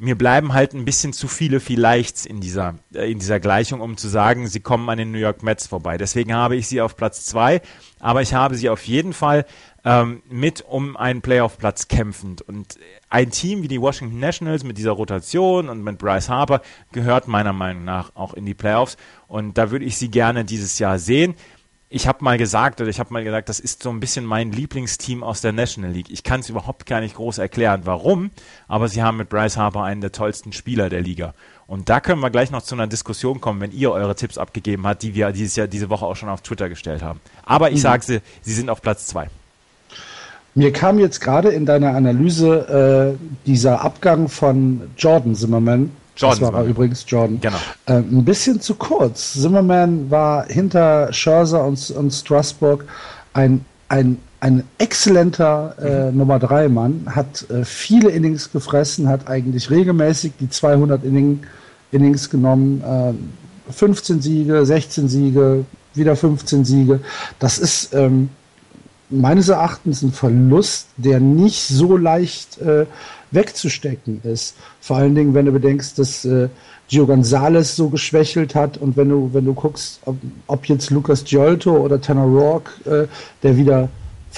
Mir bleiben halt ein bisschen zu viele Vielleichts in dieser, äh, in dieser Gleichung, um zu sagen, sie kommen an den New York Mets vorbei. Deswegen habe ich sie auf Platz zwei, aber ich habe sie auf jeden Fall ähm, mit um einen Playoff-Platz kämpfend. Und ein Team wie die Washington Nationals mit dieser Rotation und mit Bryce Harper gehört meiner Meinung nach auch in die Playoffs. Und da würde ich sie gerne dieses Jahr sehen ich habe mal gesagt, oder ich habe mal gesagt, das ist so ein bisschen mein Lieblingsteam aus der National League. Ich kann es überhaupt gar nicht groß erklären, warum, aber sie haben mit Bryce Harper einen der tollsten Spieler der Liga. Und da können wir gleich noch zu einer Diskussion kommen, wenn ihr eure Tipps abgegeben habt, die wir dieses Jahr, diese Woche auch schon auf Twitter gestellt haben. Aber ich mhm. sage sie, sie sind auf Platz zwei. Mir kam jetzt gerade in deiner Analyse äh, dieser Abgang von Jordan Zimmerman Jordan. Das war übrigens, Jordan. Genau. Äh, ein bisschen zu kurz. Zimmerman war hinter Scherzer und, und Strasburg ein, ein, ein exzellenter äh, mhm. Nummer 3 Mann, hat äh, viele Innings gefressen, hat eigentlich regelmäßig die 200 Inning, Innings genommen, äh, 15 Siege, 16 Siege, wieder 15 Siege. Das ist ähm, meines Erachtens ein Verlust, der nicht so leicht äh, wegzustecken ist. Vor allen Dingen, wenn du bedenkst, dass äh, Gio Gonzalez so geschwächelt hat und wenn du, wenn du guckst, ob, ob jetzt Lucas Giolto oder Tanner Rourke, äh, der wieder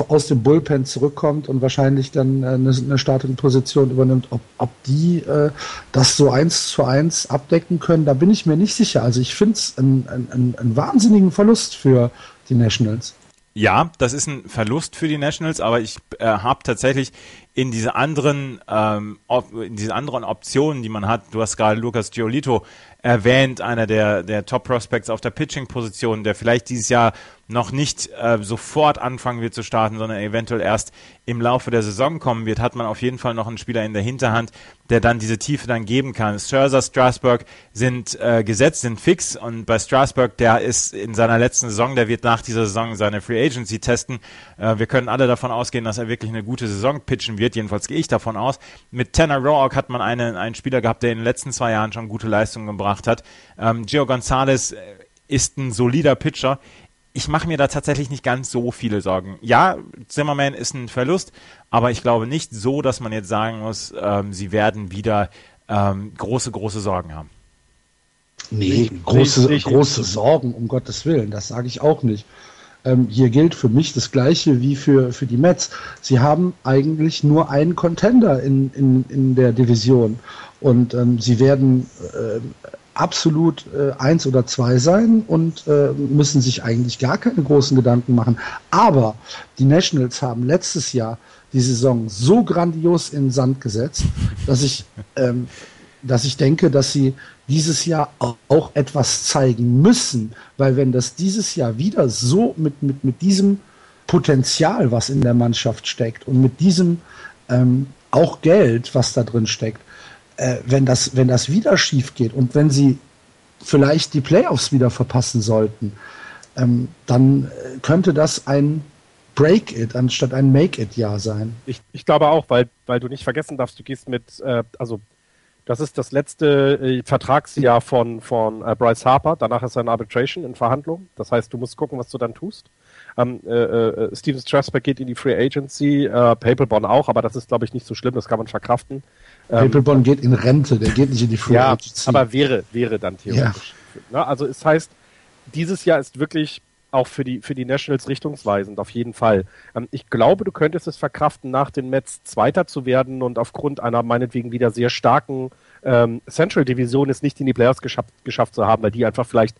aus dem Bullpen zurückkommt und wahrscheinlich dann äh, eine, eine startende Position übernimmt, ob, ob die äh, das so eins zu eins abdecken können, da bin ich mir nicht sicher. Also ich finde es einen ein, ein wahnsinnigen Verlust für die Nationals. Ja, das ist ein Verlust für die Nationals, aber ich äh, habe tatsächlich in diese anderen ähm, in diese anderen Optionen, die man hat, du hast gerade Lucas Giolito erwähnt, einer der der Top Prospects auf der Pitching Position, der vielleicht dieses Jahr noch nicht äh, sofort anfangen wird zu starten, sondern eventuell erst im Laufe der Saison kommen wird, hat man auf jeden Fall noch einen Spieler in der Hinterhand, der dann diese Tiefe dann geben kann. Scherzer, Strasburg sind äh, gesetzt, sind fix und bei Strasburg, der ist in seiner letzten Saison, der wird nach dieser Saison seine Free Agency testen. Äh, wir können alle davon ausgehen, dass er wirklich eine gute Saison pitchen wird, jedenfalls gehe ich davon aus. Mit Tanner Roark hat man einen, einen Spieler gehabt, der in den letzten zwei Jahren schon gute Leistungen gebracht hat. Ähm, Gio Gonzalez äh, ist ein solider Pitcher ich mache mir da tatsächlich nicht ganz so viele Sorgen. Ja, Zimmerman ist ein Verlust, aber ich glaube nicht so, dass man jetzt sagen muss, ähm, sie werden wieder ähm, große, große Sorgen haben. Nee, große, große Sorgen, um Gottes Willen, das sage ich auch nicht. ähm, hier gilt für mich das Gleiche wie für, für die Mets. Sie haben eigentlich nur einen Contender in, in, in der Division und ähm, sie werden äh, absolut äh, eins oder zwei sein und äh, müssen sich eigentlich gar keine großen Gedanken machen. Aber die Nationals haben letztes Jahr die Saison so grandios in den Sand gesetzt, dass ich, ähm, dass ich denke, dass sie dieses Jahr auch etwas zeigen müssen, weil wenn das dieses Jahr wieder so mit, mit, mit diesem Potenzial, was in der Mannschaft steckt und mit diesem ähm, auch Geld, was da drin steckt, äh, wenn, das, wenn das wieder schief geht und wenn sie vielleicht die Playoffs wieder verpassen sollten, ähm, dann äh, könnte das ein Break It anstatt ein Make It Jahr sein. Ich, ich glaube auch, weil, weil du nicht vergessen darfst, du gehst mit, äh, also das ist das letzte äh, Vertragsjahr von, von äh, Bryce Harper. Danach ist er in Arbitration, in Verhandlungen. Das heißt, du musst gucken, was du dann tust. Ähm, äh, äh, Steven Strasberg geht in die Free Agency, äh, Paperbond auch, aber das ist, glaube ich, nicht so schlimm, das kann man verkraften. Ähm, Paperbond geht in Rente, der geht nicht in die Free ja, Agency. Aber wäre, wäre dann theoretisch. Ja. Also es heißt, dieses Jahr ist wirklich auch für die, für die Nationals richtungsweisend, auf jeden Fall. Ähm, ich glaube, du könntest es verkraften, nach den Mets Zweiter zu werden und aufgrund einer meinetwegen wieder sehr starken ähm, Central Division es nicht in die Playoffs geschafft, geschafft zu haben, weil die einfach vielleicht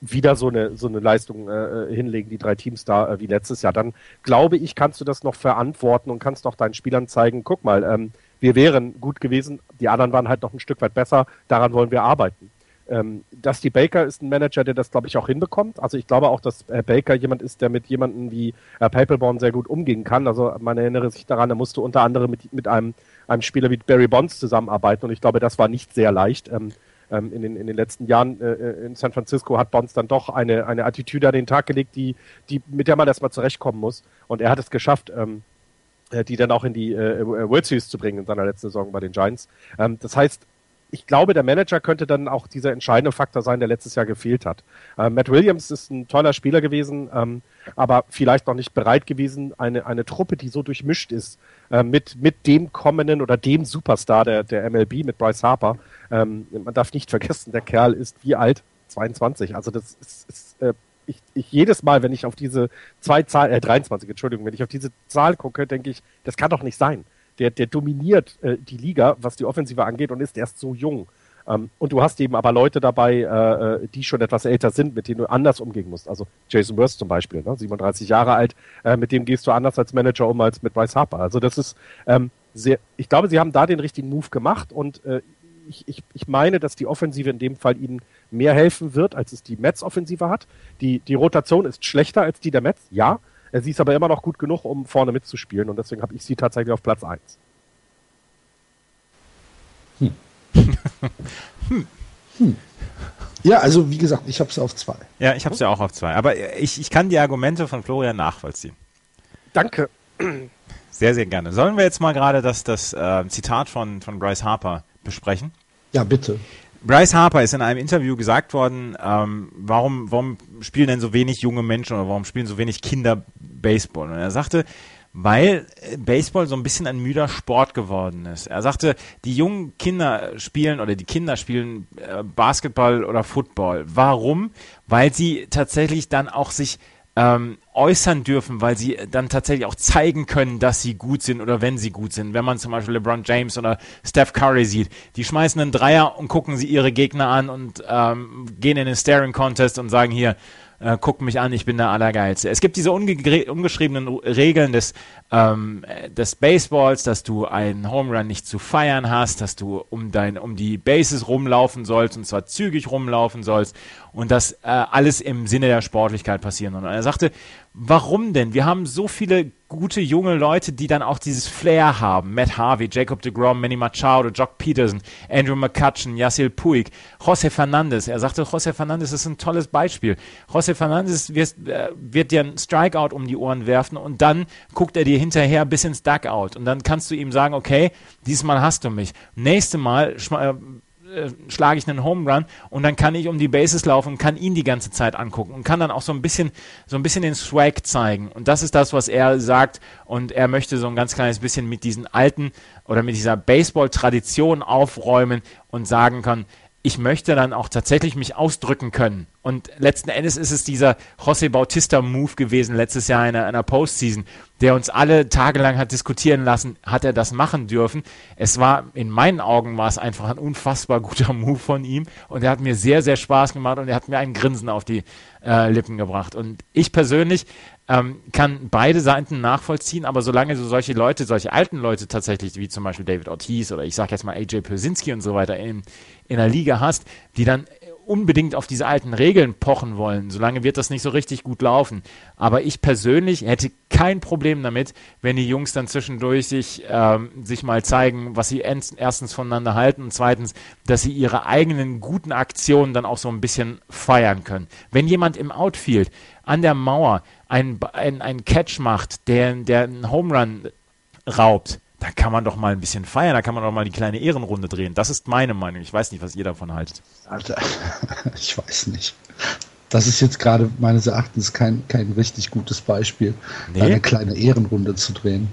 wieder so eine, so eine Leistung äh, hinlegen, die drei Teams da äh, wie letztes Jahr. Dann glaube ich, kannst du das noch verantworten und kannst auch deinen Spielern zeigen, guck mal, ähm, wir wären gut gewesen, die anderen waren halt noch ein Stück weit besser, daran wollen wir arbeiten. Ähm, Dusty Baker ist ein Manager, der das, glaube ich, auch hinbekommt. Also ich glaube auch, dass äh, Baker jemand ist, der mit jemandem wie äh, Papelborn sehr gut umgehen kann. Also man erinnere sich daran, er musste unter anderem mit, mit einem, einem Spieler wie Barry Bonds zusammenarbeiten und ich glaube, das war nicht sehr leicht. Ähm, ähm, in, den, in den letzten Jahren äh, äh, in San Francisco hat Bonds dann doch eine, eine Attitüde an den Tag gelegt, die, die, mit der man erstmal zurechtkommen muss. Und er hat es geschafft, ähm, äh, die dann auch in die äh, World Series zu bringen in seiner letzten Saison bei den Giants. Ähm, das heißt, ich glaube, der Manager könnte dann auch dieser entscheidende Faktor sein, der letztes Jahr gefehlt hat. Äh, Matt Williams ist ein toller Spieler gewesen, ähm, aber vielleicht noch nicht bereit gewesen, eine, eine Truppe, die so durchmischt ist, äh, mit, mit dem kommenden oder dem Superstar der, der MLB, mit Bryce Harper. Ähm, man darf nicht vergessen, der Kerl ist wie alt? 22. Also das ist, ist äh, ich, ich jedes Mal, wenn ich auf diese zwei Zahlen, äh, 23, Entschuldigung, wenn ich auf diese Zahl gucke, denke ich, das kann doch nicht sein der, der dominiert äh, die Liga, was die Offensive angeht und ist erst so jung. Ähm, und du hast eben aber Leute dabei, äh, äh, die schon etwas älter sind, mit denen du anders umgehen musst. Also Jason Worth zum Beispiel, ne? 37 Jahre alt, äh, mit dem gehst du anders als Manager um als mit Bryce Harper. Also das ist ähm, sehr, ich glaube, sie haben da den richtigen Move gemacht und äh, ich, ich, ich meine, dass die Offensive in dem Fall ihnen mehr helfen wird, als es die Mets-Offensive hat. Die, die Rotation ist schlechter als die der Mets, ja, Sie ist aber immer noch gut genug, um vorne mitzuspielen und deswegen habe ich sie tatsächlich auf Platz 1. Hm. hm. Hm. Ja, also wie gesagt, ich habe sie auf zwei. Ja, ich habe sie auch auf zwei. Aber ich, ich kann die Argumente von Florian nachvollziehen. Danke. Sehr, sehr gerne. Sollen wir jetzt mal gerade das, das äh, Zitat von, von Bryce Harper besprechen? Ja, bitte. Bryce Harper ist in einem Interview gesagt worden, ähm, warum, warum spielen denn so wenig junge Menschen oder warum spielen so wenig Kinder Baseball? Und er sagte, weil äh, Baseball so ein bisschen ein müder Sport geworden ist. Er sagte, die jungen Kinder spielen oder die Kinder spielen äh, Basketball oder Football. Warum? Weil sie tatsächlich dann auch sich ähm, äußern dürfen, weil sie dann tatsächlich auch zeigen können, dass sie gut sind oder wenn sie gut sind. Wenn man zum Beispiel LeBron James oder Steph Curry sieht, die schmeißen einen Dreier und gucken sie ihre Gegner an und ähm, gehen in den Staring Contest und sagen hier, äh, guck mich an, ich bin der Allergeilste. Es gibt diese ungeschriebenen Regeln des, ähm, des Baseballs, dass du einen Home Run nicht zu feiern hast, dass du um, dein, um die Bases rumlaufen sollst und zwar zügig rumlaufen sollst und das äh, alles im Sinne der Sportlichkeit passieren. Und er sagte, warum denn? Wir haben so viele gute junge Leute, die dann auch dieses Flair haben. Matt Harvey, Jacob de Grom, Manny Machado, Jock Peterson, Andrew McCutcheon, Yassil Puig, José Fernandez. Er sagte, José Fernandez ist ein tolles Beispiel. José Fernandez wird, äh, wird dir einen Strikeout um die Ohren werfen und dann guckt er dir hinterher bis ins Duckout und dann kannst du ihm sagen, okay, diesmal hast du mich. Nächste Mal äh, schlage ich einen Home Run und dann kann ich um die Bases laufen und kann ihn die ganze Zeit angucken und kann dann auch so ein bisschen so ein bisschen den Swag zeigen und das ist das was er sagt und er möchte so ein ganz kleines bisschen mit diesen alten oder mit dieser Baseball Tradition aufräumen und sagen kann ich möchte dann auch tatsächlich mich ausdrücken können. Und letzten Endes ist es dieser José Bautista-Move gewesen letztes Jahr in einer Postseason, der uns alle tagelang hat diskutieren lassen, hat er das machen dürfen. Es war, in meinen Augen war es einfach ein unfassbar guter Move von ihm und er hat mir sehr, sehr Spaß gemacht und er hat mir ein Grinsen auf die äh, Lippen gebracht. Und ich persönlich ähm, kann beide Seiten nachvollziehen, aber solange du solche Leute, solche alten Leute tatsächlich, wie zum Beispiel David Ortiz oder ich sag jetzt mal AJ Persinski und so weiter in, in der Liga hast, die dann unbedingt auf diese alten Regeln pochen wollen, solange wird das nicht so richtig gut laufen. Aber ich persönlich hätte kein Problem damit, wenn die Jungs dann zwischendurch sich, ähm, sich mal zeigen, was sie erstens voneinander halten und zweitens, dass sie ihre eigenen guten Aktionen dann auch so ein bisschen feiern können. Wenn jemand im Outfield an der Mauer einen, einen, einen Catch macht, der, der einen Home Run raubt, da kann man doch mal ein bisschen feiern, da kann man doch mal die kleine Ehrenrunde drehen. Das ist meine Meinung. Ich weiß nicht, was ihr davon haltet. Alter, ich weiß nicht. Das ist jetzt gerade meines Erachtens kein, kein richtig gutes Beispiel, nee? eine kleine Ehrenrunde zu drehen.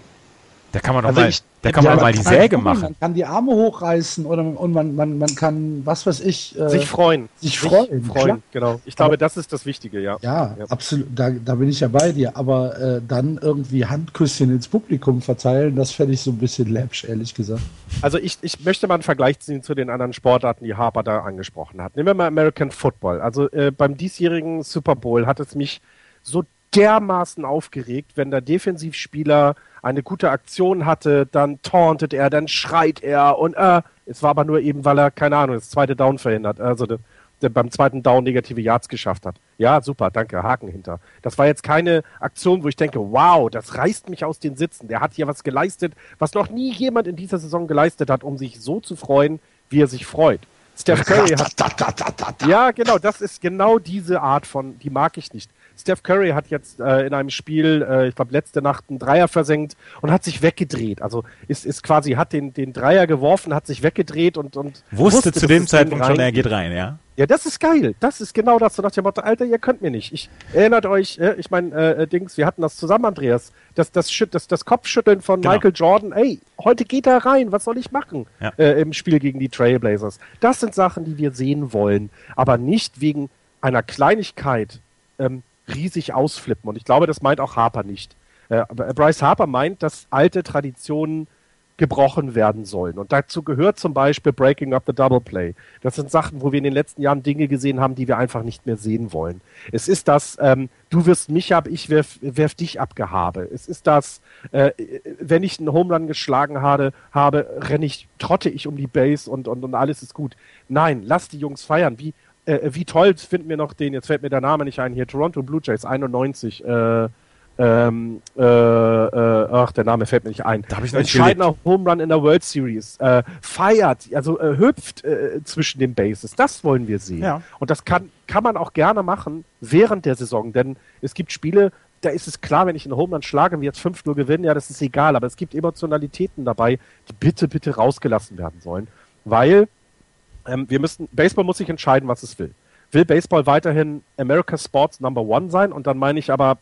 Da kann man doch also mal, ich, da kann ja, man mal die Säge machen. Man kann die Arme hochreißen oder und man, man, man kann, was weiß ich. Äh, sich freuen. Sich freuen. Sich freuen genau. Ich glaube, aber, das ist das Wichtige, ja. Ja, ja. absolut. Da, da bin ich ja bei dir. Aber äh, dann irgendwie Handküsschen ins Publikum verteilen, das fände ich so ein bisschen läppsch, ehrlich gesagt. Also ich, ich möchte mal einen Vergleich ziehen zu den anderen Sportarten, die Harper da angesprochen hat. Nehmen wir mal American Football. Also äh, beim diesjährigen Super Bowl hat es mich so dermaßen aufgeregt, wenn der Defensivspieler eine gute Aktion hatte, dann tauntet er, dann schreit er und äh, es war aber nur eben, weil er, keine Ahnung, das zweite Down verhindert, also de, de, beim zweiten Down negative Yards geschafft hat. Ja, super, danke, Haken hinter. Das war jetzt keine Aktion, wo ich denke, wow, das reißt mich aus den Sitzen. Der hat hier was geleistet, was noch nie jemand in dieser Saison geleistet hat, um sich so zu freuen, wie er sich freut. Steph Curry hat. Ja, genau, das ist genau diese Art von, die mag ich nicht. Steph Curry hat jetzt äh, in einem Spiel, äh, ich glaube letzte Nacht, einen Dreier versenkt und hat sich weggedreht. Also ist, ist quasi, hat den, den Dreier geworfen, hat sich weggedreht und, und wusste, wusste zu dem Zeitpunkt schon, er geht rein, ja? Ja, das ist geil. Das ist genau das. So nach dem Motto, Alter, ihr könnt mir nicht. Ich erinnert euch, äh, ich meine, äh, äh, Dings, wir hatten das zusammen, Andreas. Das, das, das, das Kopfschütteln von genau. Michael Jordan, ey, heute geht er rein, was soll ich machen ja. äh, im Spiel gegen die Trailblazers? Das sind Sachen, die wir sehen wollen, aber nicht wegen einer Kleinigkeit ähm, riesig ausflippen. Und ich glaube, das meint auch Harper nicht. Äh, Bryce Harper meint, dass alte Traditionen gebrochen werden sollen. Und dazu gehört zum Beispiel Breaking Up the Double Play. Das sind Sachen, wo wir in den letzten Jahren Dinge gesehen haben, die wir einfach nicht mehr sehen wollen. Es ist das, ähm, du wirst mich ab, ich werf, werf dich ab Gehabe. Es ist das, äh, wenn ich einen Home geschlagen habe, habe renne ich, trotte ich um die Base und, und, und alles ist gut. Nein, lass die Jungs feiern. Wie, äh, wie toll finden wir noch den, jetzt fällt mir der Name nicht ein, hier, Toronto Blue Jays 91, äh, ähm, äh, äh, ach, der Name fällt mir nicht ein. Da habe ich noch Entscheidender Home Run in der World Series. Äh, feiert, also äh, hüpft äh, zwischen den Bases. Das wollen wir sehen. Ja. Und das kann, kann man auch gerne machen während der Saison, denn es gibt Spiele, da ist es klar, wenn ich einen Home Run schlage und wir jetzt 5-0 gewinnen, ja, das ist egal. Aber es gibt Emotionalitäten dabei, die bitte, bitte rausgelassen werden sollen. Weil ähm, wir müssen, Baseball muss sich entscheiden, was es will. Will Baseball weiterhin America's Sports Number One sein? Und dann meine ich aber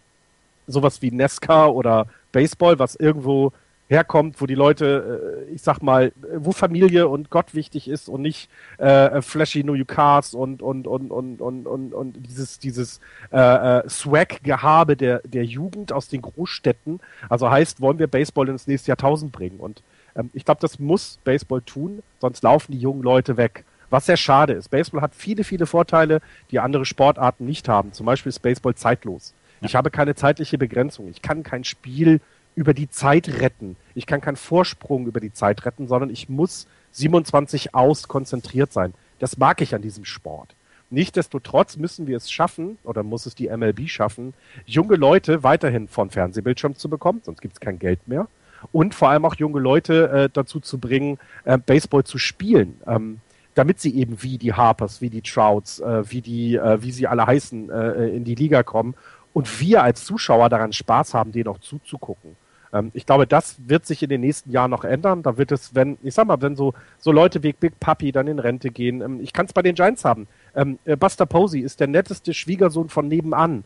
sowas wie NASCAR oder Baseball, was irgendwo herkommt, wo die Leute, äh, ich sag mal, wo Familie und Gott wichtig ist und nicht äh, flashy New Cars und und und und und und, und dieses dieses äh, äh, Swag-Gehabe der der Jugend aus den Großstädten. Also heißt, wollen wir Baseball ins nächste Jahrtausend bringen und ähm, ich glaube, das muss Baseball tun, sonst laufen die jungen Leute weg. Was sehr schade ist. Baseball hat viele, viele Vorteile, die andere Sportarten nicht haben. Zum Beispiel ist Baseball zeitlos. Ja. Ich habe keine zeitliche Begrenzung. Ich kann kein Spiel über die Zeit retten. Ich kann keinen Vorsprung über die Zeit retten, sondern ich muss 27 aus konzentriert sein. Das mag ich an diesem Sport. Nichtsdestotrotz müssen wir es schaffen, oder muss es die MLB schaffen, junge Leute weiterhin von Fernsehbildschirm zu bekommen, sonst gibt es kein Geld mehr. Und vor allem auch junge Leute äh, dazu zu bringen, äh, Baseball zu spielen. Ähm, damit sie eben wie die Harpers, wie die Trouts, äh, wie die, äh, wie sie alle heißen, äh, in die Liga kommen und wir als Zuschauer daran Spaß haben, denen auch zuzugucken. Ähm, ich glaube, das wird sich in den nächsten Jahren noch ändern. Da wird es, wenn, ich sag mal, wenn so, so Leute wie Big Papi dann in Rente gehen, ähm, ich kann es bei den Giants haben. Ähm, äh, Buster Posey ist der netteste Schwiegersohn von nebenan.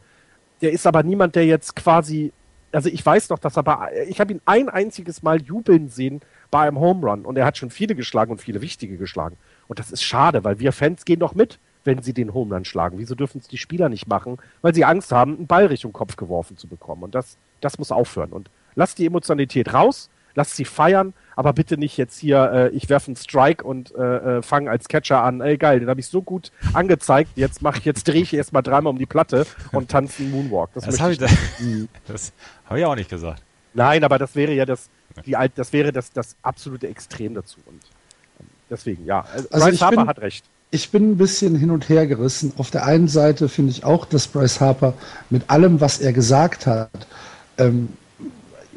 Der ist aber niemand, der jetzt quasi, also ich weiß noch, dass aber, ich habe ihn ein einziges Mal jubeln sehen bei einem Home Run. Und er hat schon viele geschlagen und viele wichtige geschlagen. Und das ist schade, weil wir Fans gehen doch mit, wenn sie den Home Run schlagen. Wieso dürfen es die Spieler nicht machen? Weil sie Angst haben, einen Ball Richtung Kopf geworfen zu bekommen. Und das, das muss aufhören. Und lasst die Emotionalität raus, lasst sie feiern, aber bitte nicht jetzt hier, äh, ich werfe einen Strike und äh, äh, fange als Catcher an. Ey geil, den habe ich so gut angezeigt. Jetzt mache ich, jetzt drehe ich erst mal dreimal um die Platte und tanze einen Moonwalk. Das, das habe ich, das hab ich auch nicht gesagt. Nein, aber das wäre ja das, die, das wäre das, das absolute Extrem dazu. Und deswegen, ja. Also Bryce Harper bin, hat recht. Ich bin ein bisschen hin und her gerissen. Auf der einen Seite finde ich auch, dass Bryce Harper mit allem, was er gesagt hat, ähm,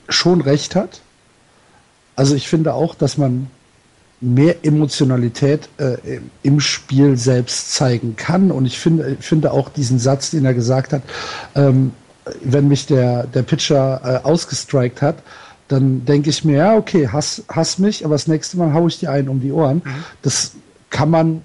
schon recht hat. Also ich finde auch, dass man mehr Emotionalität äh, im Spiel selbst zeigen kann. Und ich finde, finde auch diesen Satz, den er gesagt hat, ähm, wenn mich der, der Pitcher äh, ausgestrikt hat, dann denke ich mir, ja, okay, hass, hass mich, aber das nächste Mal haue ich dir einen um die Ohren. Mhm. Das kann man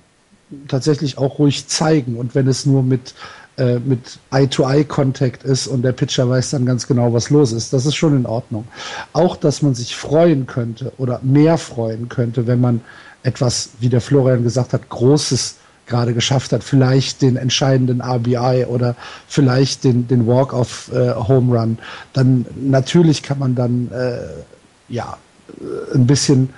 tatsächlich auch ruhig zeigen. Und wenn es nur mit, äh, mit Eye-to-Eye-Contact ist und der Pitcher weiß dann ganz genau, was los ist, das ist schon in Ordnung. Auch, dass man sich freuen könnte oder mehr freuen könnte, wenn man etwas, wie der Florian gesagt hat, Großes gerade geschafft hat, vielleicht den entscheidenden RBI oder vielleicht den, den Walk of äh, Home Run, dann natürlich kann man dann äh, ja ein bisschen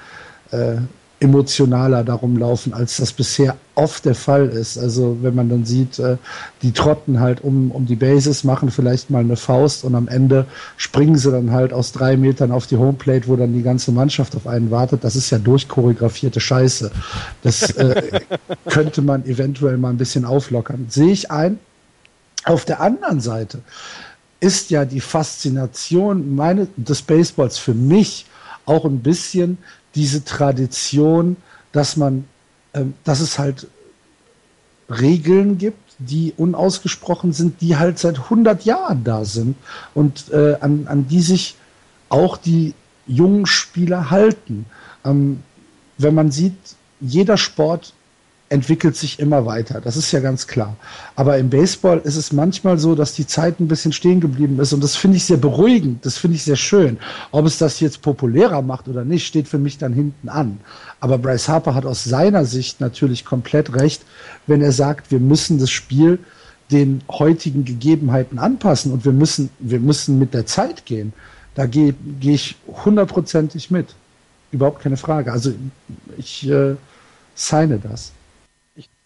äh, emotionaler darum laufen, als das bisher oft der Fall ist. Also wenn man dann sieht, äh, die trotten halt um, um die Bases, machen vielleicht mal eine Faust und am Ende springen sie dann halt aus drei Metern auf die Homeplate, wo dann die ganze Mannschaft auf einen wartet. Das ist ja durchchoreografierte Scheiße. Das äh, könnte man eventuell mal ein bisschen auflockern. Sehe ich ein. Auf der anderen Seite ist ja die Faszination meine, des Baseballs für mich auch ein bisschen diese Tradition, dass man, äh, dass es halt Regeln gibt, die unausgesprochen sind, die halt seit 100 Jahren da sind und äh, an, an die sich auch die jungen Spieler halten. Ähm, wenn man sieht, jeder Sport entwickelt sich immer weiter. Das ist ja ganz klar. Aber im Baseball ist es manchmal so, dass die Zeit ein bisschen stehen geblieben ist. Und das finde ich sehr beruhigend. Das finde ich sehr schön. Ob es das jetzt populärer macht oder nicht, steht für mich dann hinten an. Aber Bryce Harper hat aus seiner Sicht natürlich komplett recht, wenn er sagt, wir müssen das Spiel den heutigen Gegebenheiten anpassen und wir müssen, wir müssen mit der Zeit gehen. Da gehe geh ich hundertprozentig mit. Überhaupt keine Frage. Also ich äh, signe das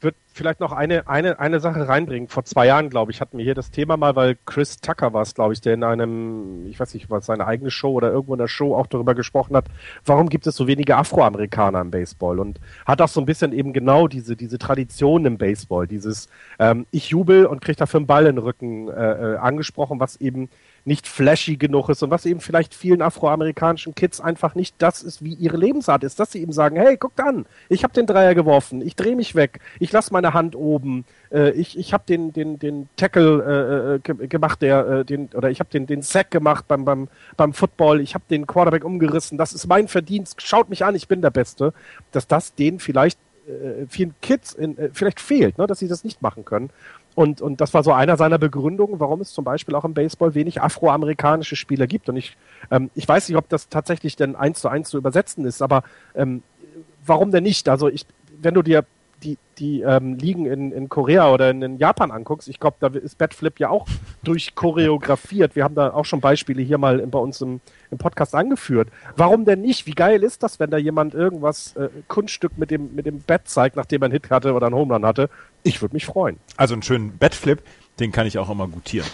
würde vielleicht noch eine, eine, eine Sache reinbringen. Vor zwei Jahren, glaube ich, hatten wir hier das Thema mal, weil Chris Tucker war es, glaube ich, der in einem, ich weiß nicht, was seine eigene Show oder irgendwo in der Show auch darüber gesprochen hat, warum gibt es so wenige Afroamerikaner im Baseball und hat auch so ein bisschen eben genau diese, diese Tradition im Baseball, dieses ähm, ich jubel und kriege dafür einen Ball in den Rücken äh, äh angesprochen, was eben nicht flashy genug ist und was eben vielleicht vielen afroamerikanischen Kids einfach nicht das ist, wie ihre Lebensart ist, dass sie eben sagen, hey, guckt an, ich habe den Dreier geworfen, ich drehe mich weg, ich lasse meine Hand oben, äh, ich, ich habe den, den, den Tackle äh, äh gemacht, der äh, den oder ich habe den, den Sack gemacht beim, beim, beim Football, ich habe den Quarterback umgerissen, das ist mein Verdienst, schaut mich an, ich bin der Beste, dass das denen vielleicht äh, vielen Kids in, äh, vielleicht fehlt, ne, dass sie das nicht machen können. Und, und das war so einer seiner Begründungen, warum es zum Beispiel auch im Baseball wenig afroamerikanische Spieler gibt. Und ich, ähm, ich weiß nicht, ob das tatsächlich denn eins zu eins zu übersetzen ist, aber ähm, warum denn nicht? Also ich, wenn du dir die, die ähm, Ligen in, in Korea oder in, in Japan anguckst, ich glaube, da ist Batflip ja auch durchchoreografiert. Wir haben da auch schon Beispiele hier mal bei uns im, im Podcast angeführt. Warum denn nicht? Wie geil ist das, wenn da jemand irgendwas, äh, Kunststück mit dem, mit dem Bett zeigt, nachdem er einen Hit hatte oder einen Home Run hatte? Ich würde mich freuen. Also einen schönen Batflip, den kann ich auch immer gutieren.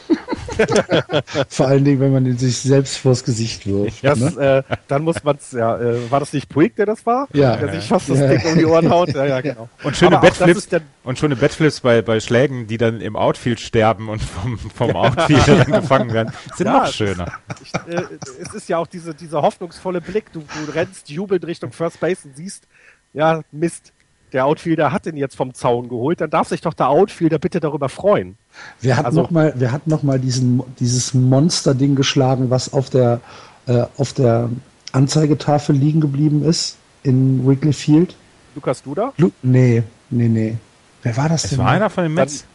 Vor allen Dingen, wenn man ihn sich selbst vors Gesicht wirft. Das, ne? äh, dann muss man es, ja, äh, war das nicht Puig, der das war? Ja. Der sich fast das ja. Ding um die Ohren haut? Ja, ja, genau. Und schöne Batflips, und schöne Batflips bei, bei Schlägen, die dann im Outfield sterben und vom, vom Outfield dann gefangen werden, sind ja, noch schöner. Ich, äh, es ist ja auch diese, dieser hoffnungsvolle Blick, du, du rennst jubelnd Richtung First Base und siehst, ja, Mist, der Outfielder hat den jetzt vom Zaun geholt, dann darf sich doch der Outfielder bitte darüber freuen. Wer hat also, noch mal, wer hat noch mal diesen, dieses Monster-Ding geschlagen, was auf der, äh, auf der Anzeigetafel liegen geblieben ist in Wrigley Field? Lukas Duda? Lu nee, nee, nee. Wer war das es denn? war einer von den Mets.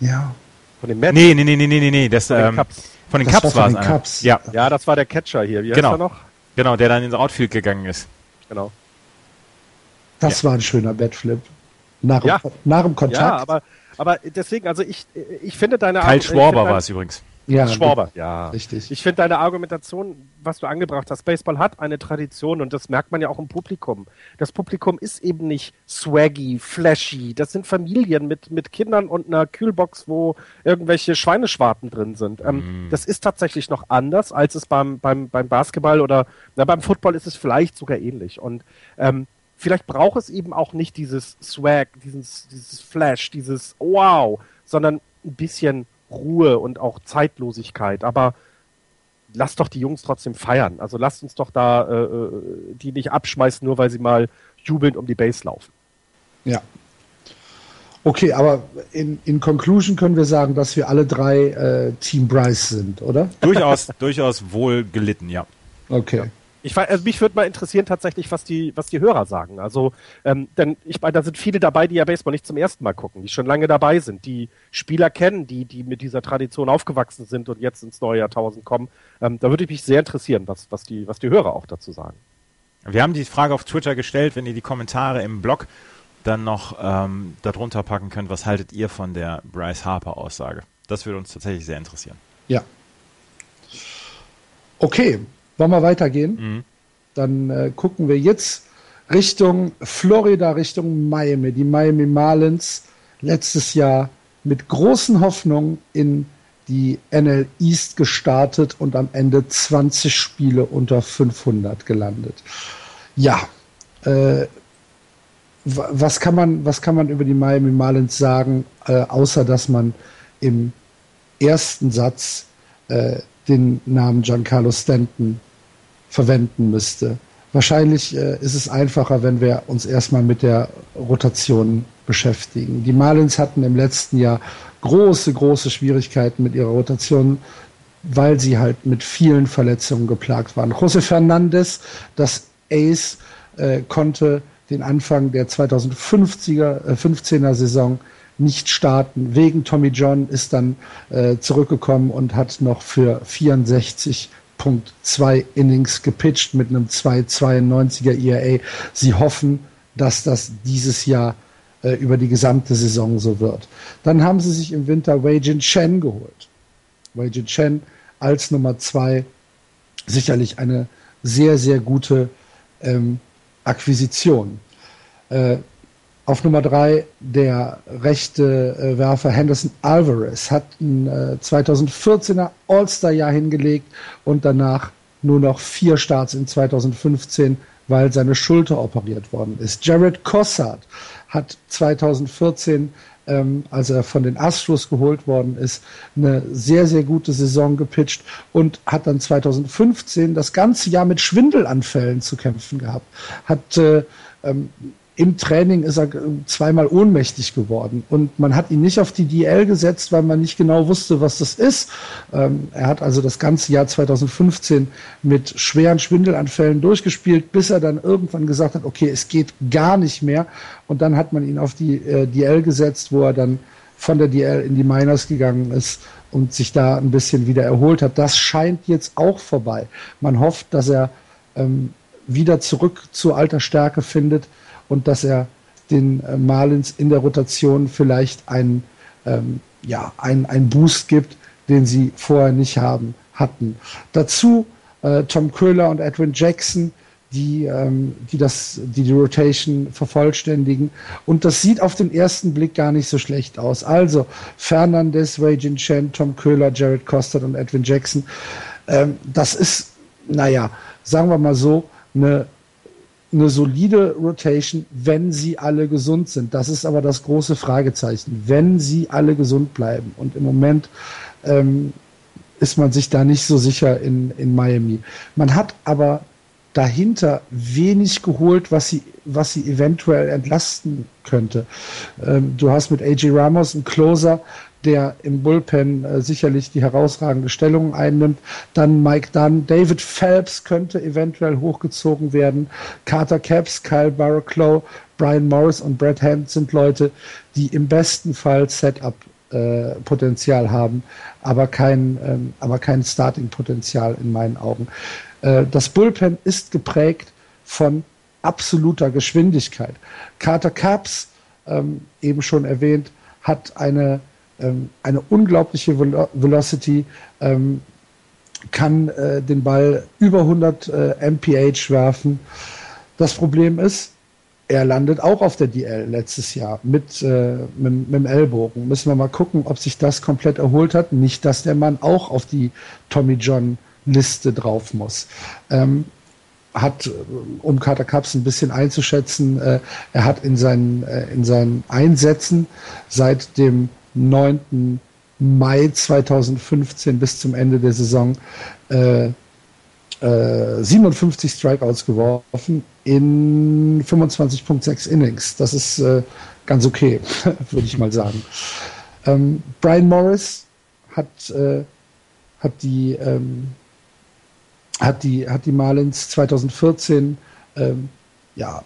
Dann, ja. Von den Mets? Nee, nee, nee, nee, nee, nee. Das, von den ähm, Cubs. Von den war es. Ja. ja, das war der Catcher hier. Wie genau. heißt er noch? Genau, der dann ins Outfield gegangen ist. Genau. Das war ein schöner Batflip. Nach, Ja. nach dem Kontakt. Ja, aber, aber deswegen, also ich, ich finde deine Kyle ich Schwarber war es übrigens. ja, Schwarber, ja. Richtig. Ich finde deine Argumentation, was du angebracht hast, Baseball hat eine Tradition und das merkt man ja auch im Publikum. Das Publikum ist eben nicht swaggy, flashy. Das sind Familien mit, mit Kindern und einer Kühlbox, wo irgendwelche Schweineschwarten drin sind. Ähm, Das ist tatsächlich noch anders, als es beim, beim, beim Basketball oder na, beim Football ist es vielleicht sogar ähnlich. Und ähm, vielleicht braucht es eben auch nicht dieses Swag, dieses, dieses Flash, dieses Wow, sondern ein bisschen Ruhe und auch Zeitlosigkeit. Aber lasst doch die Jungs trotzdem feiern. Also lasst uns doch da äh, äh, die nicht abschmeißen, nur weil sie mal jubelnd um die Base laufen. Ja. Okay, aber in, in Conclusion können wir sagen, dass wir alle drei äh, Team Bryce sind, oder? Durchaus, durchaus wohl gelitten, ja. Okay. Ich, weiß- also mich würde mal interessieren tatsächlich, was die, was die Hörer sagen. Also, ähm, denn ich meine, da sind viele dabei, die ja Baseball nicht zum ersten Mal gucken, die schon lange dabei sind, die Spieler kennen, die, die mit dieser Tradition aufgewachsen sind und jetzt ins neue Jahrtausend kommen. Ähm, da würde ich mich sehr interessieren, was, was die, was die Hörer auch dazu sagen. Wir haben die Frage auf Twitter gestellt, wenn ihr die Kommentare im Blog dann noch ähm, darunter packen könnt, was haltet ihr von der Bryce Harper Aussage? Das würde uns tatsächlich sehr interessieren. Ja. Okay, wollen wir weitergehen? Mhm. Dann äh, gucken wir jetzt Richtung Florida, Richtung Miami. Die Miami Marlins letztes Jahr mit großen Hoffnungen in die NL East gestartet und am Ende 20 Spiele unter 500 gelandet. Ja, äh, wa- was kann man, was kann man über die Miami Marlins sagen, äh, außer dass man im ersten Satz äh, den Namen Giancarlo Stanton verwenden müsste. Wahrscheinlich äh, ist es einfacher, wenn wir uns erstmal mit der Rotation beschäftigen. Die Marlins hatten im letzten Jahr große, große Schwierigkeiten mit ihrer Rotation, weil sie halt mit vielen Verletzungen geplagt waren. José Fernandez, das Ace, äh, konnte den Anfang der 2050er, äh, 15er Saison nicht starten. Wegen Tommy John ist dann äh, zurückgekommen und hat noch für 64.2 Innings gepitcht mit einem 2,92er ERA. Sie hoffen, dass das dieses Jahr äh, über die gesamte Saison so wird. Dann haben sie sich im Winter Wei Jin Chen geholt. Wei Jin Chen als Nummer zwei sicherlich eine sehr, sehr gute ähm, Akquisition. Äh, auf Nummer drei der rechte äh, Werfer Henderson Alvarez hat ein äh, 2014er All-Star-Jahr hingelegt und danach nur noch vier Starts in 2015, weil seine Schulter operiert worden ist. Jared Cossard hat 2014 ähm, als er von den Astros geholt worden ist, eine sehr, sehr gute Saison gepitcht und hat dann 2015 das ganze Jahr mit Schwindelanfällen zu kämpfen gehabt. Hat äh, ähm, im Training ist er zweimal ohnmächtig geworden und man hat ihn nicht auf die DL gesetzt, weil man nicht genau wusste, was das ist. Ähm, er hat also das ganze Jahr 2015 mit schweren Schwindelanfällen durchgespielt, bis er dann irgendwann gesagt hat, okay, es geht gar nicht mehr und dann hat man ihn auf die äh, DL gesetzt, wo er dann von der DL in die Miners gegangen ist und sich da ein bisschen wieder erholt hat. Das scheint jetzt auch vorbei. Man hofft, dass er ähm, wieder zurück zur alter Stärke findet und dass er den äh, Marlins in der Rotation vielleicht einen, ähm, ja, einen, einen Boost gibt, den sie vorher nicht haben, hatten. Dazu äh, Tom Köhler und Edwin Jackson, die, ähm, die, das, die die Rotation vervollständigen. Und das sieht auf den ersten Blick gar nicht so schlecht aus. Also Fernandez, Wei Jin Chen, Tom Köhler, Jared Costard und Edwin Jackson. Ähm, das ist, naja, sagen wir mal so, eine eine solide Rotation, wenn sie alle gesund sind. Das ist aber das große Fragezeichen, wenn sie alle gesund bleiben. Und im Moment ähm, ist man sich da nicht so sicher in, in Miami. Man hat aber dahinter wenig geholt, was sie, was sie eventuell entlasten könnte. Ähm, du hast mit AJ Ramos einen Closer, der im Bullpen äh, sicherlich die herausragende Stellung einnimmt. Dann Mike Dunn, David Phelps könnte eventuell hochgezogen werden. Carter Capps, Kyle Barraclough, Brian Morris und Brad Hand sind Leute, die im besten Fall Setup äh, Potenzial haben, aber kein, ähm, aber kein Starting-Potenzial in meinen Augen. Äh, das Bullpen ist geprägt von absoluter Geschwindigkeit. Carter Caps, ähm, eben schon erwähnt, hat eine, ähm, eine unglaubliche Velo Velocity, ähm, kann äh, den Ball über 100 äh, mph werfen. Das Problem ist, er landet auch auf der DL letztes Jahr mit, äh, mit, mit, dem Ellbogen. Müssen wir mal gucken, ob sich das komplett erholt hat. Nicht, dass der Mann auch auf die Tommy John Liste drauf muss. Ähm, hat, um Carter Cups ein bisschen einzuschätzen, äh, er hat in seinen, äh, in seinen Einsätzen seit dem 9. Mai 2015 bis zum Ende der Saison äh, 57 äh, Strikeouts geworfen in 25,6 Innings. Das ist äh, ganz okay, würde ich mal sagen. Ähm, Brian Morris hat, äh, hat die ähm, hat die, hat die Marlins 2014 ähm, ja,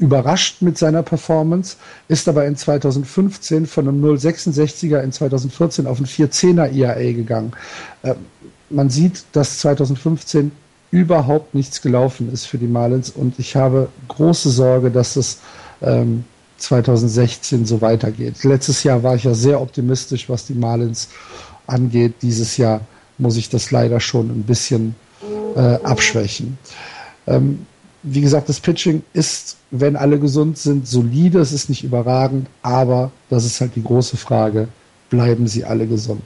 überrascht mit seiner Performance, ist aber in 2015 von einem 0,66er in 2014 auf einen 4,10er ERA gegangen. Ähm, man sieht, dass 2015 überhaupt nichts gelaufen ist für die Marlins und ich habe große Sorge, dass es ähm, 2016 so weitergeht. Letztes Jahr war ich ja sehr optimistisch, was die Marlins angeht. Dieses Jahr muss ich das leider schon ein bisschen äh, abschwächen. Ähm, wie gesagt, das Pitching ist, wenn alle gesund sind, solide. Es ist nicht überragend, aber das ist halt die große Frage. Bleiben sie alle gesund?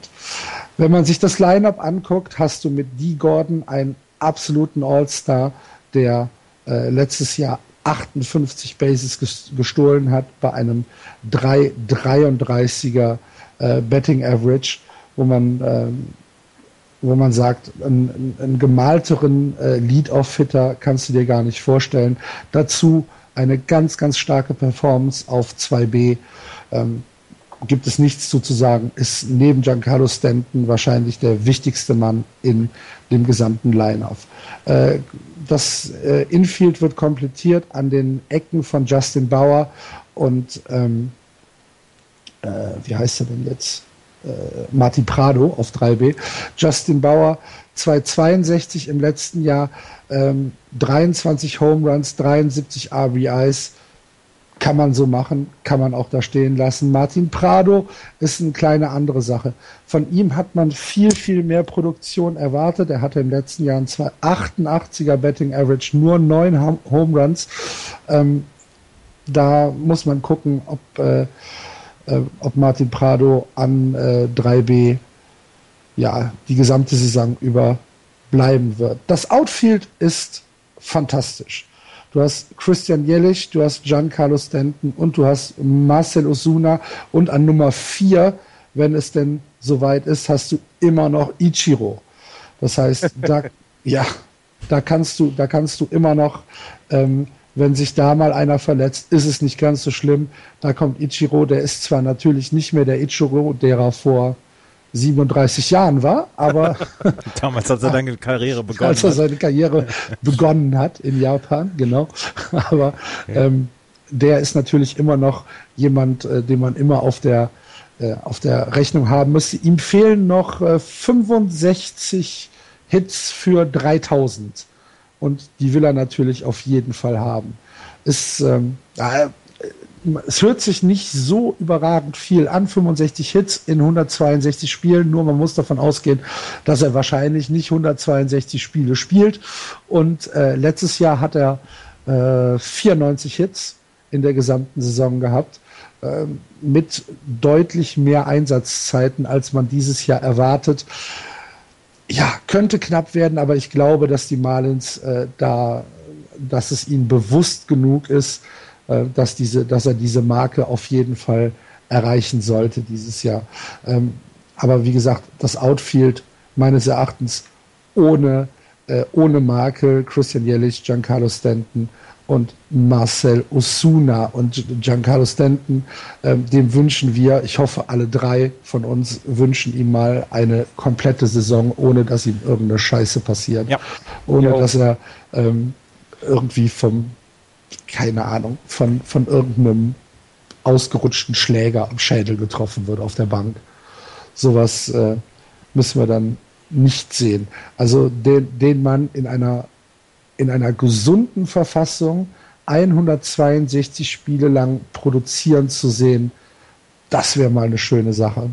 Wenn man sich das Lineup anguckt, hast du mit Dee Gordon einen absoluten All-Star, der äh, letztes Jahr 58 Bases gestohlen hat bei einem 3,33er äh, Betting Average, wo man ähm, wo man sagt, einen, einen gemalteren äh, Lead-Off-Hitter kannst du dir gar nicht vorstellen. Dazu eine ganz, ganz starke Performance auf 2B. Ähm, gibt es nichts zu sagen, ist neben Giancarlo Stanton wahrscheinlich der wichtigste Mann in dem gesamten Line-Off. Äh, das äh, Infield wird komplettiert an den Ecken von Justin Bauer und ähm, äh, wie heißt er denn jetzt? Äh, Martin Prado auf 3B. Justin Bauer 262 im letzten Jahr, ähm, 23 Home Runs, 73 RBIs. Kann man so machen, kann man auch da stehen lassen. Martin Prado ist eine kleine andere Sache. Von ihm hat man viel, viel mehr Produktion erwartet. Er hatte im letzten Jahr ein 288er Betting Average, nur neun Home Runs. Ähm, da muss man gucken, ob äh, äh, ob Martin Prado an äh, 3B ja die gesamte Saison über bleiben wird. Das Outfield ist fantastisch. Du hast Christian Jellich, du hast Giancarlo Stanton und du hast Marcel Osuna und an Nummer 4, wenn es denn soweit ist, hast du immer noch Ichiro. Das heißt, da, ja, da kannst du, da kannst du immer noch ähm, wenn sich da mal einer verletzt, ist es nicht ganz so schlimm. Da kommt Ichiro, der ist zwar natürlich nicht mehr der Ichiro, der er vor 37 Jahren war, aber damals hat er seine Karriere begonnen. Als er seine Karriere begonnen hat in Japan, genau. Aber ja. ähm, der ist natürlich immer noch jemand, äh, den man immer auf der äh, auf der Rechnung haben müsste. Ihm fehlen noch äh, 65 Hits für 3000 und die will er natürlich auf jeden Fall haben. Es, ähm, äh, es hört sich nicht so überragend viel an, 65 Hits in 162 Spielen, nur man muss davon ausgehen, dass er wahrscheinlich nicht 162 Spiele spielt. Und äh, letztes Jahr hat er äh, 94 Hits in der gesamten Saison gehabt, äh, mit deutlich mehr Einsatzzeiten, als man dieses Jahr erwartet ja, könnte knapp werden, aber ich glaube, dass die Marlins äh, da, dass es ihnen bewusst genug ist, äh, dass diese, dass er diese Marke auf jeden Fall erreichen sollte dieses Jahr. Ähm, aber wie gesagt, das Outfield meines Erachtens ohne, äh, ohne Marke, Christian Jellich, Giancarlo Stanton, und Marcel Osuna und Giancarlo Stanton. Ähm, dem wünschen wir, ich hoffe, alle drei von uns wünschen ihm mal eine komplette Saison, ohne dass ihm irgendeine Scheiße passiert. Ja. Ohne ja. dass er ähm, irgendwie vom, keine Ahnung, von, von irgendeinem ausgerutschten Schläger am Schädel getroffen wird auf der Bank. Sowas äh, müssen wir dann nicht sehen. Also den, den man in einer, in einer gesunden Verfassung 162 Spiele lang produzieren zu sehen, das wäre mal eine schöne Sache.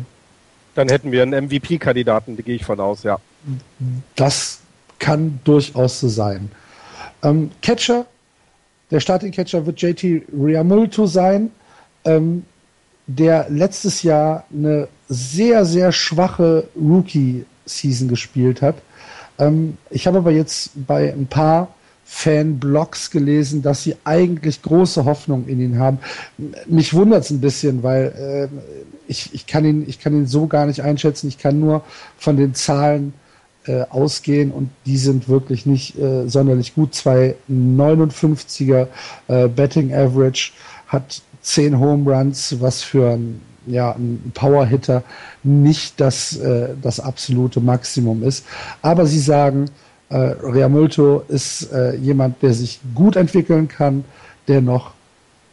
Dann hätten wir einen MVP-Kandidaten, da gehe ich von aus, ja. Das kann durchaus so sein. Ähm, Catcher, der Starting-Catcher wird JT Riamulto sein, ähm, der letztes Jahr eine sehr, sehr schwache Rookie-Season gespielt hat. Ähm, ich habe aber jetzt bei ein paar Fanblogs gelesen, dass sie eigentlich große Hoffnung in ihn haben. Mich wundert es ein bisschen, weil äh, ich, ich, kann ihn, ich kann ihn so gar nicht einschätzen. Ich kann nur von den Zahlen äh, ausgehen und die sind wirklich nicht äh, sonderlich gut. Zwei 59er äh, Betting Average hat zehn Home Runs, was für ein, ja, ein Power-Hitter nicht das, äh, das absolute Maximum ist. Aber sie sagen, äh, Riamulto ist äh, jemand, der sich gut entwickeln kann, der noch